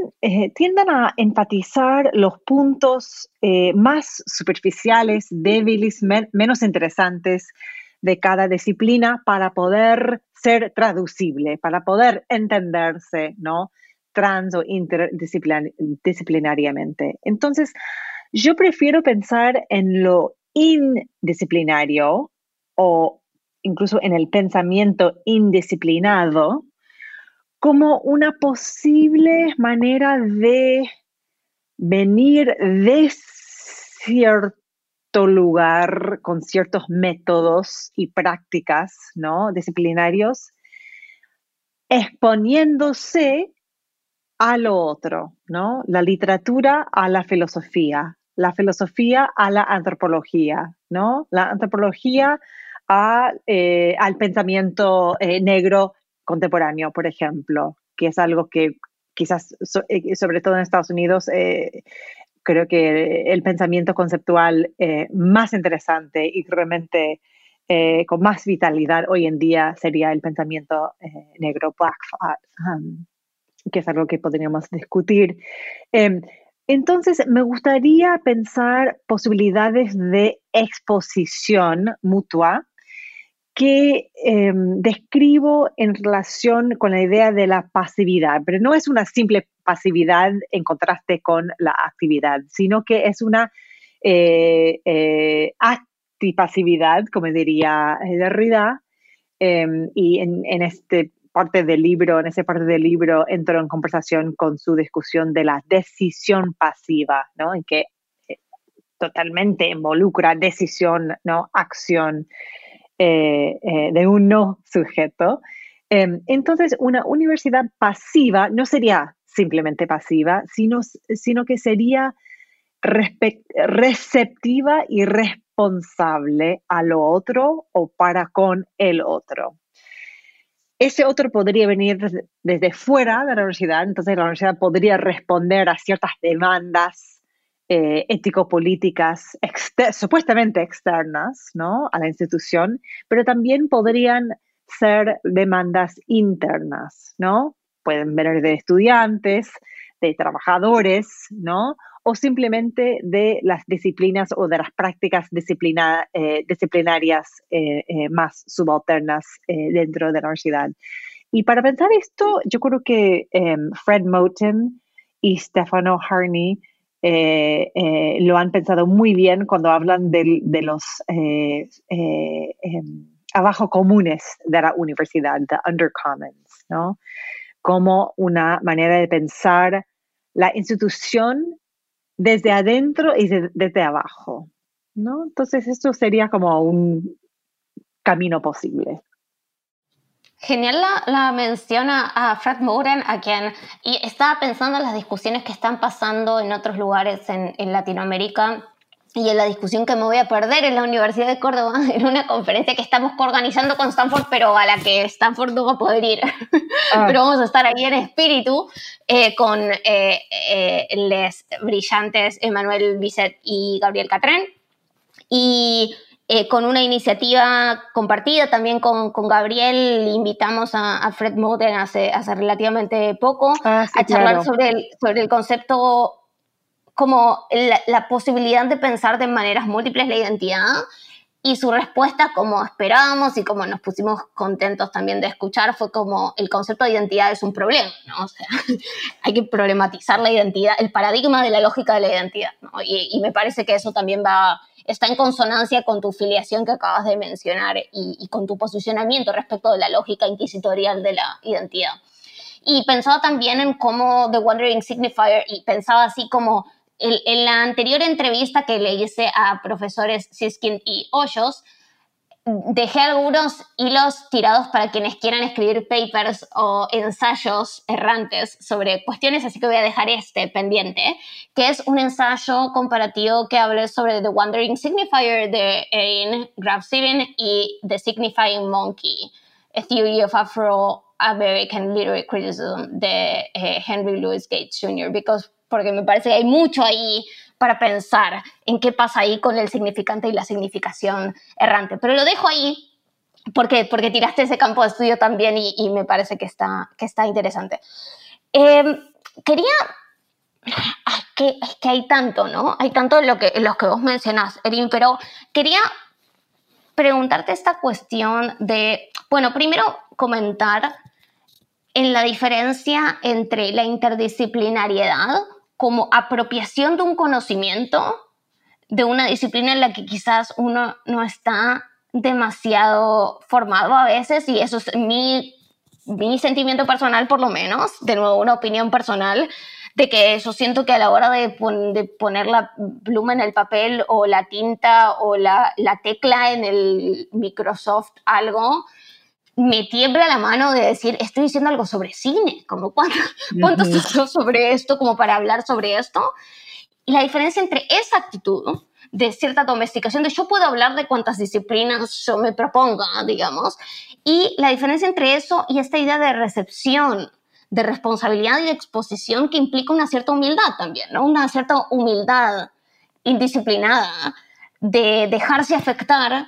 tienden a enfatizar los puntos más superficiales, débiles, menos interesantes de cada disciplina para poder ser traducible, para poder entenderse, ¿no? Trans o interdisciplinariamente. Entonces, Yo prefiero pensar en lo indisciplinario o incluso en el pensamiento indisciplinado como una posible manera de venir de cierto lugar con ciertos métodos y prácticas ¿no? disciplinarios, exponiéndose a lo otro, ¿no? La literatura a la filosofía, la filosofía a la antropología, ¿no? La antropología eh, al pensamiento eh, negro contemporáneo, por ejemplo, que es algo que quizás, eh, sobre todo en Estados Unidos, creo que el pensamiento conceptual más interesante y realmente con más vitalidad hoy en día sería el pensamiento negro, black thought, um, que es algo que podríamos discutir. Em, entonces, me gustaría pensar posibilidades de exposición mutua que em, describo en relación con la idea de la pasividad, pero no es una simple pasividad en contraste con la actividad, sino que es una eh, eh, actipasividad, como diría Derrida, em, y en, en, este parte del libro, en esa parte del libro, entró en conversación con su discusión de la decisión pasiva, ¿no? En que eh, totalmente involucra decisión, ¿no? Acción eh, eh, de un no sujeto. Em, entonces, una universidad pasiva no sería simplemente pasiva, sino, sino que sería receptiva y responsable a lo otro o para con el otro ese otro podría venir desde, fuera de la universidad, entonces la universidad podría responder a ciertas demandas eh, ético-políticas supuestamente externas ¿no? a la institución, pero también podrían ser demandas internas, ¿no? Pueden venir de estudiantes, de trabajadores, ¿no? o simplemente de las disciplinas o de las prácticas eh, disciplinarias eh, eh, más subalternas dentro de la universidad. Y para pensar esto, yo creo que em, Fred Moten y Stefano Harney lo han pensado muy bien cuando hablan de, de los em, abajo comunes de la universidad, the undercommons, ¿no? Como una manera de pensar la institución desde adentro y desde abajo, ¿no? Entonces esto sería como un camino posible. Genial la, menciona a Fred Moran, a quien y estaba pensando en las discusiones que están pasando en otros lugares en, en Latinoamérica y en la discusión que me voy a perder en la Universidad de Córdoba, en una conferencia que estamos organizando con Stanford, pero a la que Stanford no va a poder ir. Ah. pero vamos a estar ahí en espíritu eh, con eh, eh, les brillantes Emanuel Bisset y Gabriel Catrén. Y con una iniciativa compartida también con, con Gabriel, invitamos a, Fred Moden hace, hace relativamente poco ah, a charlar sobre, el, sobre el concepto como la, posibilidad de pensar de maneras múltiples la identidad y su respuesta, como esperábamos y como nos pusimos contentos también de escuchar, fue como el concepto de identidad es un problema, ¿no? O sea, hay que problematizar la identidad, el paradigma de la lógica de la identidad, ¿no? Y, me parece que eso también va, está en consonancia con tu filiación que acabas de mencionar y, y con tu posicionamiento respecto de la lógica inquisitorial de la identidad. Y pensaba también en cómo The Wandering Signifier, y pensaba así como en la anterior entrevista que le hice a profesores Siskin y Hoyos, dejé algunos hilos tirados para quienes quieran escribir papers o ensayos errantes sobre cuestiones, así que voy a dejar este pendiente, que es un ensayo comparativo que hable sobre The Wandering Signifier de Erin Graf Steven y The Signifying Monkey, A Theory of Afro-American Literary Criticism de eh, Henry Louis Gates Jr., because porque me parece que hay mucho ahí para pensar en qué pasa ahí con el significante y la significación errante. Pero lo dejo ahí porque, porque tiraste ese campo de estudio también y, me parece que está, que está interesante. Em, quería... Es que, es que hay tanto, ¿no? Hay tanto en lo que, los que vos mencionás, Erin, pero quería preguntarte esta cuestión de, bueno, primero comentar en la diferencia entre la interdisciplinariedad como apropiación de un conocimiento, de una disciplina en la que quizás uno no está demasiado formado a veces, y eso es mi, mi sentimiento personal por lo menos, de nuevo una opinión personal, de que eso siento que a la hora de, poner la pluma en el papel o la tinta o la, la, tecla en el Microsoft algo, me tiembla la mano de decir, estoy diciendo algo sobre cine, como cuánto, cuánto sobre esto, como para hablar sobre esto. Y la diferencia entre esa actitud de cierta domesticación, de yo puedo hablar de cuántas disciplinas yo me proponga, digamos, y la diferencia entre eso y esta idea de recepción, de responsabilidad y de exposición que implica una cierta humildad también, ¿no? Una cierta humildad indisciplinada de dejarse afectar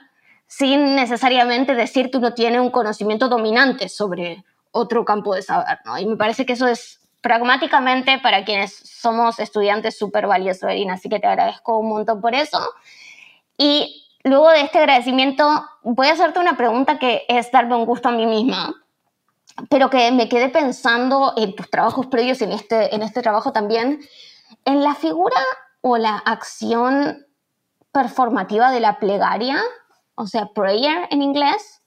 sin necesariamente decir que uno tiene un conocimiento dominante sobre otro campo de saber, ¿no? Y me parece que eso es pragmáticamente para quienes somos estudiantes súper valioso, Erin, así que te agradezco un montón por eso. Y luego de este agradecimiento, voy a hacerte una pregunta que es darme un gusto a mí misma, pero que me quedé pensando en tus trabajos previos, en este, en este trabajo también, en la figura o la acción performativa de la plegaria o sea, prayer en inglés,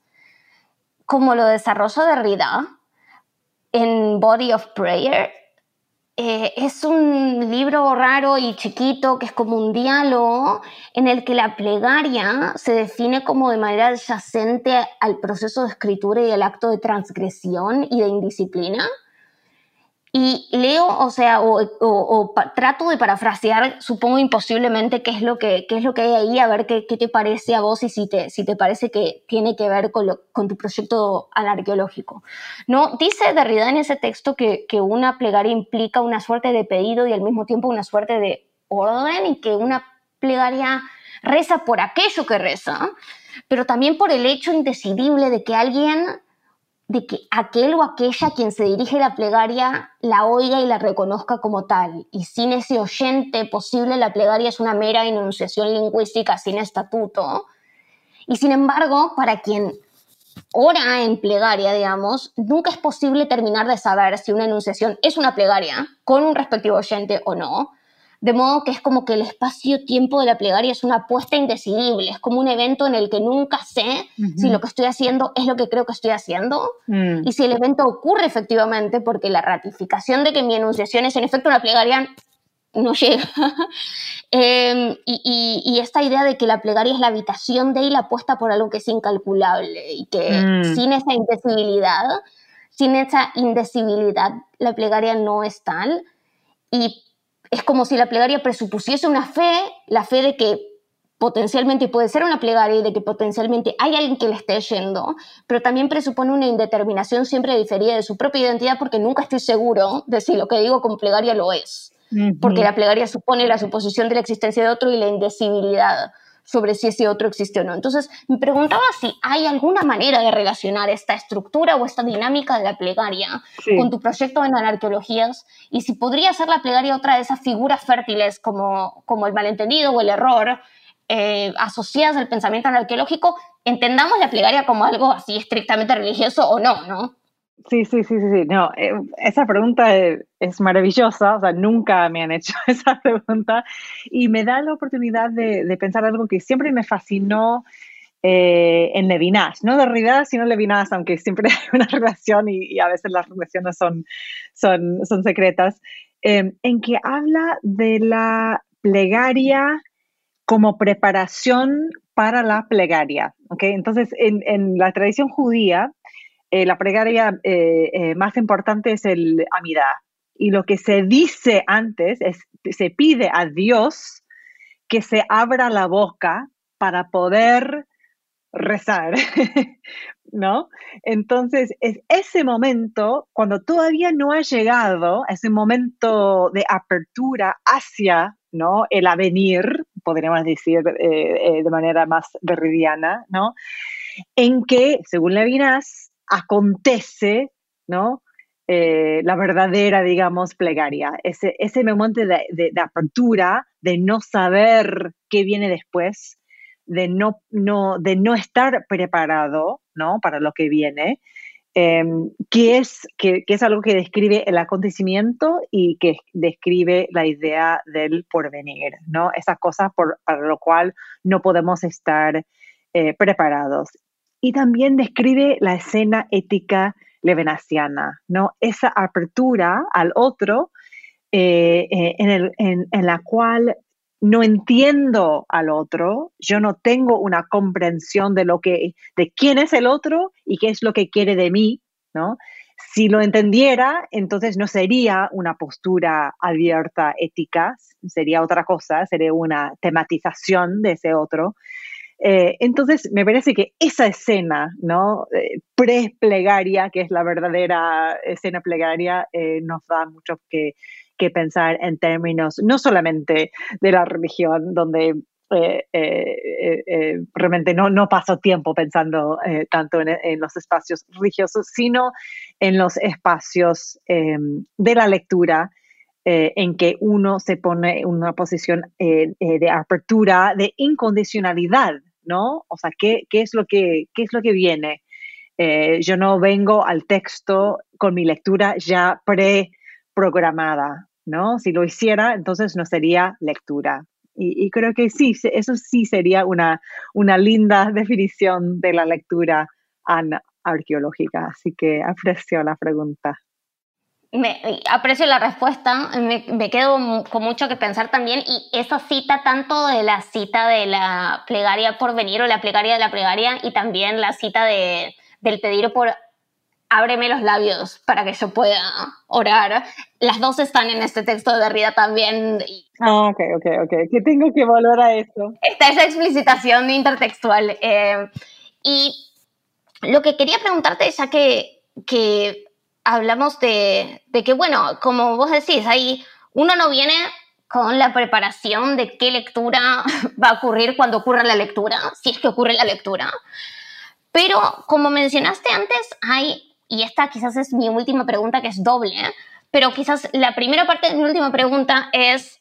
como lo desarrolla Derrida en Body of Prayer. Eh, es un libro raro y chiquito que es como un diálogo en el que la plegaria se define como de manera adyacente al proceso de escritura y al acto de transgresión y de indisciplina. Y leo, o sea, o, trato de parafrasear, supongo imposiblemente, qué es lo que, qué es lo que hay ahí, a ver qué, qué, te parece a vos y si te, si te parece que tiene que ver con, con tu proyecto anarqueológico. ¿No? Dice Derrida en ese texto que, que una plegaria implica una suerte de pedido y al mismo tiempo una suerte de orden y que una plegaria reza por aquello que reza, pero también por el hecho indecidible de que alguien de que aquel o aquella quien se dirige la plegaria la oiga y la reconozca como tal. Y sin ese oyente posible, la plegaria es una mera enunciación lingüística sin estatuto. Y sin embargo, para quien ora en plegaria, digamos, nunca es posible terminar de saber si una enunciación es una plegaria con un respectivo oyente o no, de modo que es como que el espacio-tiempo de la plegaria es una apuesta indecidible, es como un evento en el que nunca sé si lo que estoy haciendo es lo que creo que estoy haciendo mm. y si el evento ocurre efectivamente, porque la ratificación de que mi enunciación es en efecto una plegaria no llega. Em, y, esta idea de que la plegaria es la habitación de y la apuesta por algo que es incalculable y que mm. sin esa indecibilidad, sin esa indecibilidad, la plegaria no es tal. Y es como si la plegaria presupusiese una fe, la fe de que potencialmente puede ser una plegaria y de que potencialmente hay alguien que le esté yendo, pero también presupone una indeterminación siempre diferida de su propia identidad porque nunca estoy seguro de si lo que digo como plegaria lo es, porque la plegaria supone la suposición de la existencia de otro y la indecibilidad sobre si ese otro existe o no. Entonces, me preguntaba si hay alguna manera de relacionar esta estructura o esta dinámica de la plegaria con tu proyecto en anarqueologías y si podría ser la plegaria otra de esas figuras fértiles como, como el malentendido o el error eh, asociadas al pensamiento anarqueológico, entendamos la plegaria como algo así estrictamente religioso o no, ¿no? Sí, sí, sí, sí, sí. No, eh, esa pregunta es, maravillosa, o sea, nunca me han hecho esa pregunta y me da la oportunidad de, pensar algo que siempre me fascinó eh, en Levinas, no de Derrida, sino Levinas, aunque siempre hay una relación y, a veces las relaciones son, son, secretas, em, en que habla de la plegaria como preparación para la plegaria. ¿okay? Entonces, en, en la tradición judía, eh, la plegaria eh, eh, más importante es el amida. Y lo que se dice antes es, se pide a Dios que se abra la boca para poder rezar, ¿no? Entonces, es ese momento, cuando todavía no ha llegado, ese momento de apertura hacia, ¿no? El avenir, podríamos decir de manera más derridiana, ¿no? En que, según Levinas, acontece, ¿no? Eh, la verdadera, digamos, plegaria. Ese, ese momento de, apertura, de no saber qué viene después, de no, no, de no estar preparado, ¿no? Para lo que viene. em, que, es, que, es algo que describe el acontecimiento y que describe la idea del porvenir, ¿no? Esas cosas por, lo cual no podemos estar eh, preparados. Y también describe la escena ética levenasiana, ¿no? Esa apertura al otro eh, eh, en, en, la cual no entiendo al otro, yo no tengo una comprensión de lo que, de quién es el otro y qué es lo que quiere de mí, ¿no? Si lo entendiera, entonces no sería una postura abierta ética, sería otra cosa, sería una tematización de ese otro. Eh, entonces, me parece que esa escena, ¿no? Eh, pre-plegaria, que es la verdadera escena plegaria, eh, nos da mucho que, pensar en términos no solamente de la religión, donde eh, realmente no, paso tiempo pensando tanto en, los espacios religiosos, sino en los espacios em, de la lectura, en que uno se pone en una posición de apertura, de incondicionalidad, ¿no? O sea, ¿qué, es, lo que, es lo que viene? yo no vengo al texto con mi lectura ya preprogramada, ¿no? Si lo hiciera, entonces no sería lectura. Y, creo que sí, eso sí sería una, una linda definición de la lectura arqueológica. Así que aprecio la pregunta. Me, aprecio la respuesta, me, me, quedo con mucho que pensar también y esa cita tanto de la cita de la plegaria por venir o la plegaria de la plegaria y también la cita de, del pedir por ábreme los labios para que yo pueda orar. Las dos están en este texto de Derrida también. Ah, ok, ok, ok. Que tengo que volver a eso. Está esa explicitación intertextual. Eh, y lo que quería preguntarte, ya que, que hablamos de, de que, bueno, como vos decís, ahí uno no viene con la preparación de qué lectura va a ocurrir cuando ocurra la lectura, si es que ocurre la lectura. Pero como mencionaste antes, hay y esta quizás es mi última pregunta que es doble, ¿eh? pero quizás la primera parte de mi última pregunta es,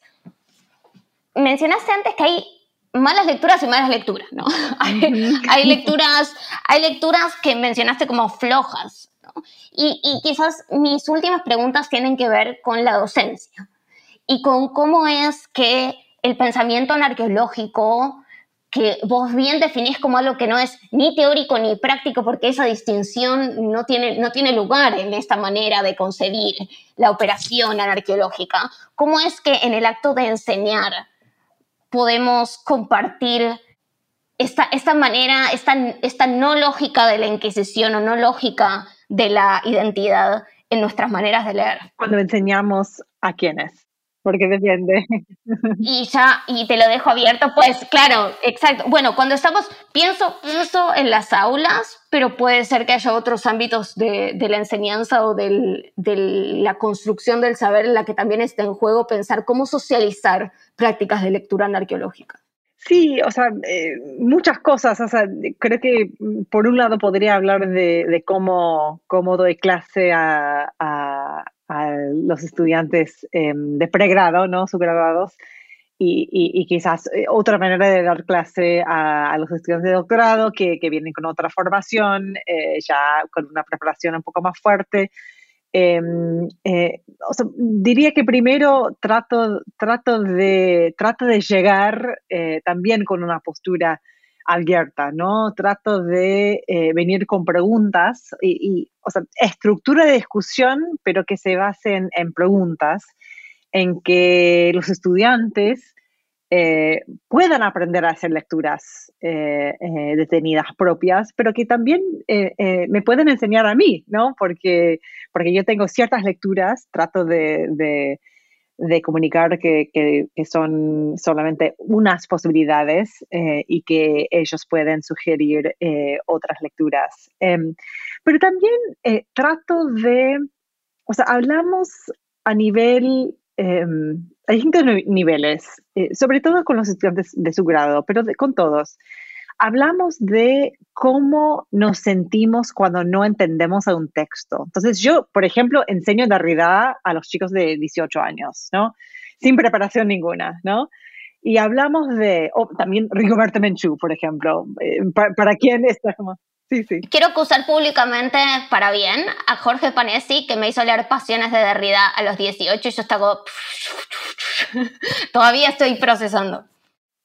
mencionaste antes que hay malas lecturas y malas lecturas, ¿no? hay, lecturas, hay lecturas que mencionaste como flojas. Y, quizás mis últimas preguntas tienen que ver con la docencia y con cómo es que el pensamiento anarqueológico que vos bien definís como algo que no es ni teórico ni práctico, porque esa distinción no tiene, no tiene lugar en esta manera de concebir la operación anarqueológica. ¿Cómo es que en el acto de enseñar podemos compartir esta, esta manera, esta, esta no lógica de la Inquisición o no lógica de la identidad en nuestras maneras de leer? Cuando enseñamos a quiénes porque depende. Y ya, y te lo dejo abierto, pues claro, exacto. Bueno, cuando estamos, pienso, pienso en las aulas, pero puede ser que haya otros ámbitos de, de la enseñanza o del, de la construcción del saber en la que también está en juego pensar cómo socializar prácticas de lectura anarqueológica. Sí, o sea, eh, muchas cosas. O sea, creo que mm, por un lado podría hablar de, de cómo, cómo doy clase a, a, a los estudiantes em, de pregrado, ¿no? Subgraduados. Y, y, quizás eh, otra manera de dar clase a, los estudiantes de doctorado que, que vienen con otra formación, eh, ya con una preparación un poco más fuerte. Em, eh, diría que primero trato, trato, de, trato de llegar también con una postura abierta, ¿no? Trato de eh, venir con preguntas y, o sea, estructura de discusión, pero que se basen en preguntas, en que los estudiantes eh, puedan aprender a hacer lecturas eh, detenidas propias, pero que también me pueden enseñar a mí, ¿no? Porque, porque yo tengo ciertas lecturas, trato de de comunicar que, que, son solamente unas posibilidades eh, y que ellos pueden sugerir eh, otras lecturas. Em, pero también eh, trato de, o sea, hablamos a nivel, em, hay distintos niveles, sobre todo con los estudiantes de su grado, pero con todos hablamos de cómo nos sentimos cuando no entendemos a un texto. Entonces yo, por ejemplo, enseño Derrida a los chicos de 18 años, ¿no? Sin preparación ninguna, ¿no? Y hablamos de, también Rigoberto Menchú, por ejemplo, eh, para, para, quien está. Sí, sí. Quiero acusar públicamente, para bien, a Jorge Panesi, que me hizo leer Pasiones de Derrida a los 18 y yo estaba... Todavía estoy procesando.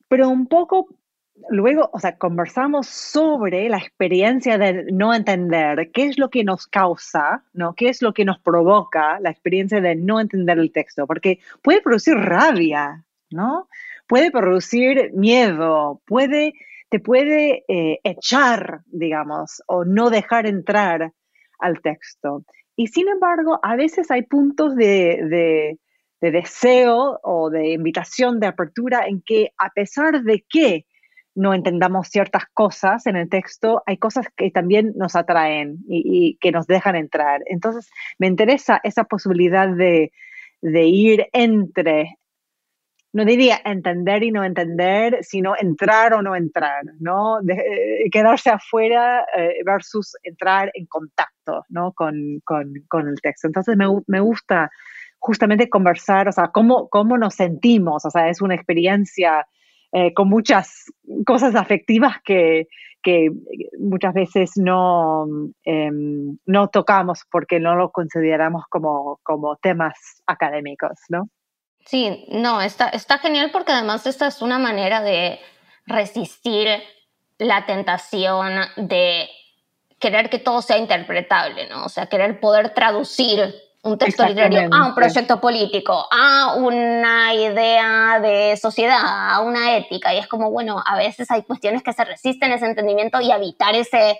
Pero un poco luego, o sea, conversamos sobre la experiencia de no entender, qué es lo que nos causa, ¿no? ¿Qué es lo que nos provoca la experiencia de no entender el texto? Porque puede producir rabia, ¿no? Puede producir miedo, puede, te puede eh, echar, digamos, o no dejar entrar al texto. Y sin embargo, a veces hay puntos de, de deseo o de invitación, de apertura, en que a pesar de que no entendamos ciertas cosas en el texto, hay cosas que también nos atraen y, que nos dejan entrar. Entonces, me interesa esa posibilidad de, ir entre, no diría entender y no entender, sino entrar o no entrar, ¿no? Eh, quedarse afuera eh, versus entrar en contacto, ¿no? Con, el texto. Entonces, me, me, gusta justamente conversar, o sea, cómo, cómo nos sentimos, o sea, es una experiencia eh, con muchas cosas afectivas que, muchas veces no, em, no tocamos porque no lo consideramos como, como temas académicos, ¿no? Sí, no, está, está genial porque además esta es una manera de resistir la tentación de querer que todo sea interpretable, ¿no? O sea, querer poder traducir un texto literario a un proyecto político, a una idea de sociedad, a una ética. Y es como, bueno, a veces hay cuestiones que se resisten a ese entendimiento y evitar ese,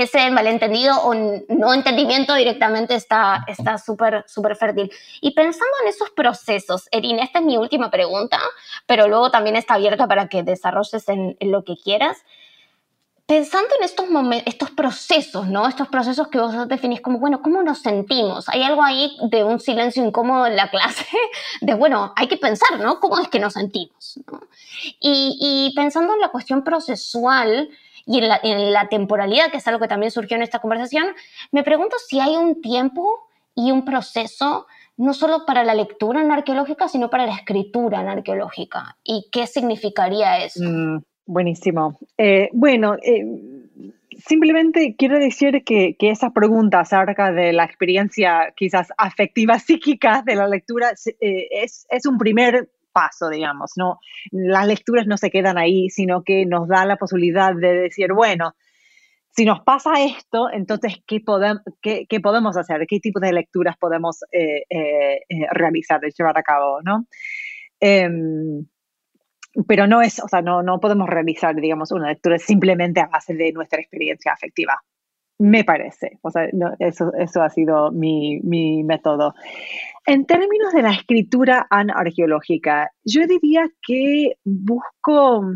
ese malentendido o no entendimiento directamente está súper súper fértil. Y pensando en esos procesos, Erin, esta es mi última pregunta, pero luego también está abierta para que desarrolles en lo que quieras pensando en estos, estos procesos, ¿no? Estos procesos que vos definís como, bueno, ¿cómo nos sentimos? Hay algo ahí de un silencio incómodo en la clase, de, bueno, hay que pensar, ¿no? ¿Cómo es que nos sentimos? Y, pensando en la cuestión procesual y en la, temporalidad, que es algo que también surgió en esta conversación, me pregunto si hay un tiempo y un proceso no solo para la lectura en arqueológica, sino para la escritura en arqueológica. ¿Y qué significaría eso? Mm, Buenísimo. Eh, bueno, eh, simplemente quiero decir que, que, esa pregunta acerca de la experiencia quizás afectiva psíquica de la lectura eh, es, es, un primer paso, digamos, ¿no? Las lecturas no se quedan ahí, sino que nos da la posibilidad de decir, bueno, si nos pasa esto, entonces, ¿qué, podemos, qué, podemos hacer? ¿Qué tipo de lecturas podemos realizar, llevar a cabo, ¿no? Em, pero no es, o sea, no, no podemos realizar, digamos, una lectura simplemente a base de nuestra experiencia afectiva. Me parece. O sea, eso, eso ha sido mi, mi método. En términos de la escritura anarqueológica, yo diría que busco,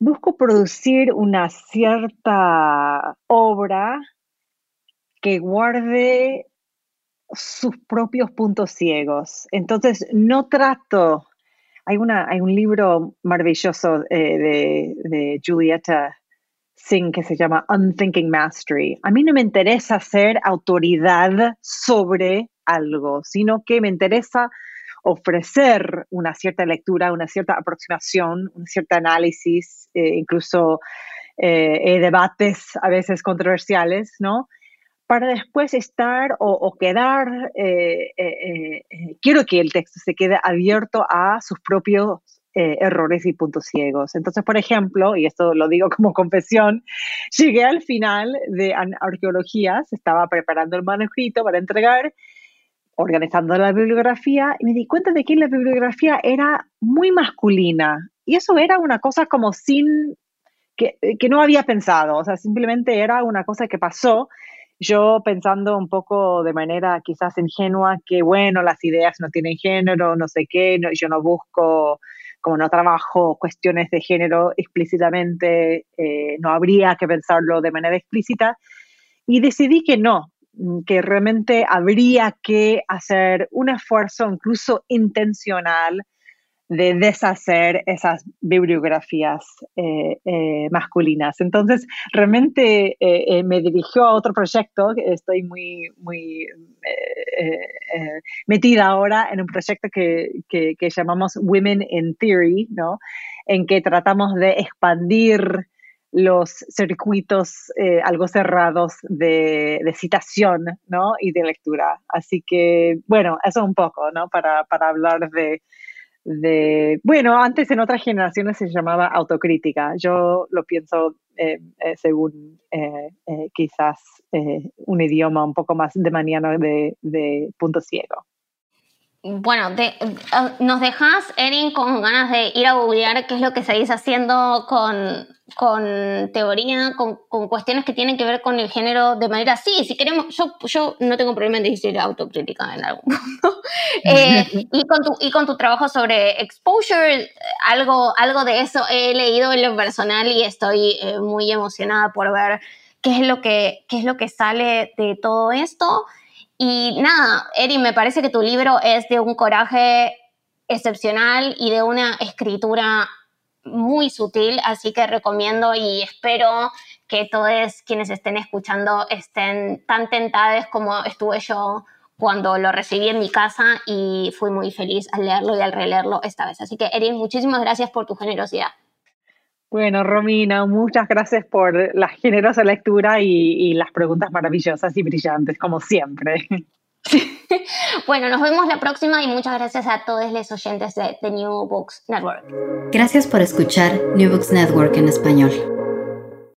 busco producir una cierta obra que guarde sus propios puntos ciegos. Entonces, no trato hay, una, hay un libro maravilloso eh, de, de Julieta Que se llama Unthinking Mastery. A mí no me interesa ser autoridad sobre algo, sino que me interesa ofrecer una cierta lectura, una cierta aproximación, un cierto análisis, eh, incluso eh, debates a veces controversiales, ¿no? para después estar o, quedar, eh, eh, eh, quiero que el texto se quede abierto a sus propios errores y puntos ciegos. Entonces, por ejemplo, y esto lo digo como confesión, llegué al final de arqueologías, estaba preparando el manuscrito para entregar, organizando la bibliografía, y me di cuenta de que la bibliografía era muy masculina. Y eso era una cosa como sin, que, que no había pensado, o sea, simplemente era una cosa que pasó yo pensando un poco de manera quizás ingenua que, bueno, las ideas no tienen género, no sé qué, yo no busco, como no trabajo cuestiones de género explícitamente, eh, no habría que pensarlo de manera explícita. Y decidí que no, que realmente habría que hacer un esfuerzo incluso intencional de deshacer esas bibliografías eh, eh, masculinas. Entonces, realmente eh, me dirigió a otro proyecto, estoy muy, muy metida ahora en un proyecto que, que, llamamos Women in Theory, ¿no? en que tratamos de expandir los circuitos algo cerrados de, citación ¿no? y de lectura. Así que, bueno, eso un poco, ¿no? Para, para hablar de, de, bueno, antes en otras generaciones se llamaba autocrítica. Yo lo pienso eh, eh, según quizás un idioma un poco más de mañana de punto ciego. Bueno, eh, nos dejas, Erin, con ganas de ir a googlear qué es lo que seguís haciendo con, con teoría, con, con, cuestiones que tienen que ver con el género de manera sí, si queremos, yo, yo no tengo problema en decir autocrítica en algún punto. Eh, y, con tu, y con tu trabajo sobre exposure, algo, algo de eso he leído en lo personal y estoy eh, muy emocionada por ver qué es lo que, qué es lo que sale de todo esto. Y nada, Eri, me parece que tu libro es de un coraje excepcional y de una escritura muy sutil, así que recomiendo y espero que todos quienes estén escuchando estén tan tentados como estuve yo cuando lo recibí en mi casa y fui muy feliz al leerlo y al releerlo esta vez. Así que, Erin, muchísimas gracias por tu generosidad. Bueno, Romina, muchas gracias por la generosa lectura y, las preguntas maravillosas y brillantes, como siempre. bueno, nos vemos la próxima y muchas gracias a todos los oyentes de The New Books Network. Gracias por escuchar New Books Network en español.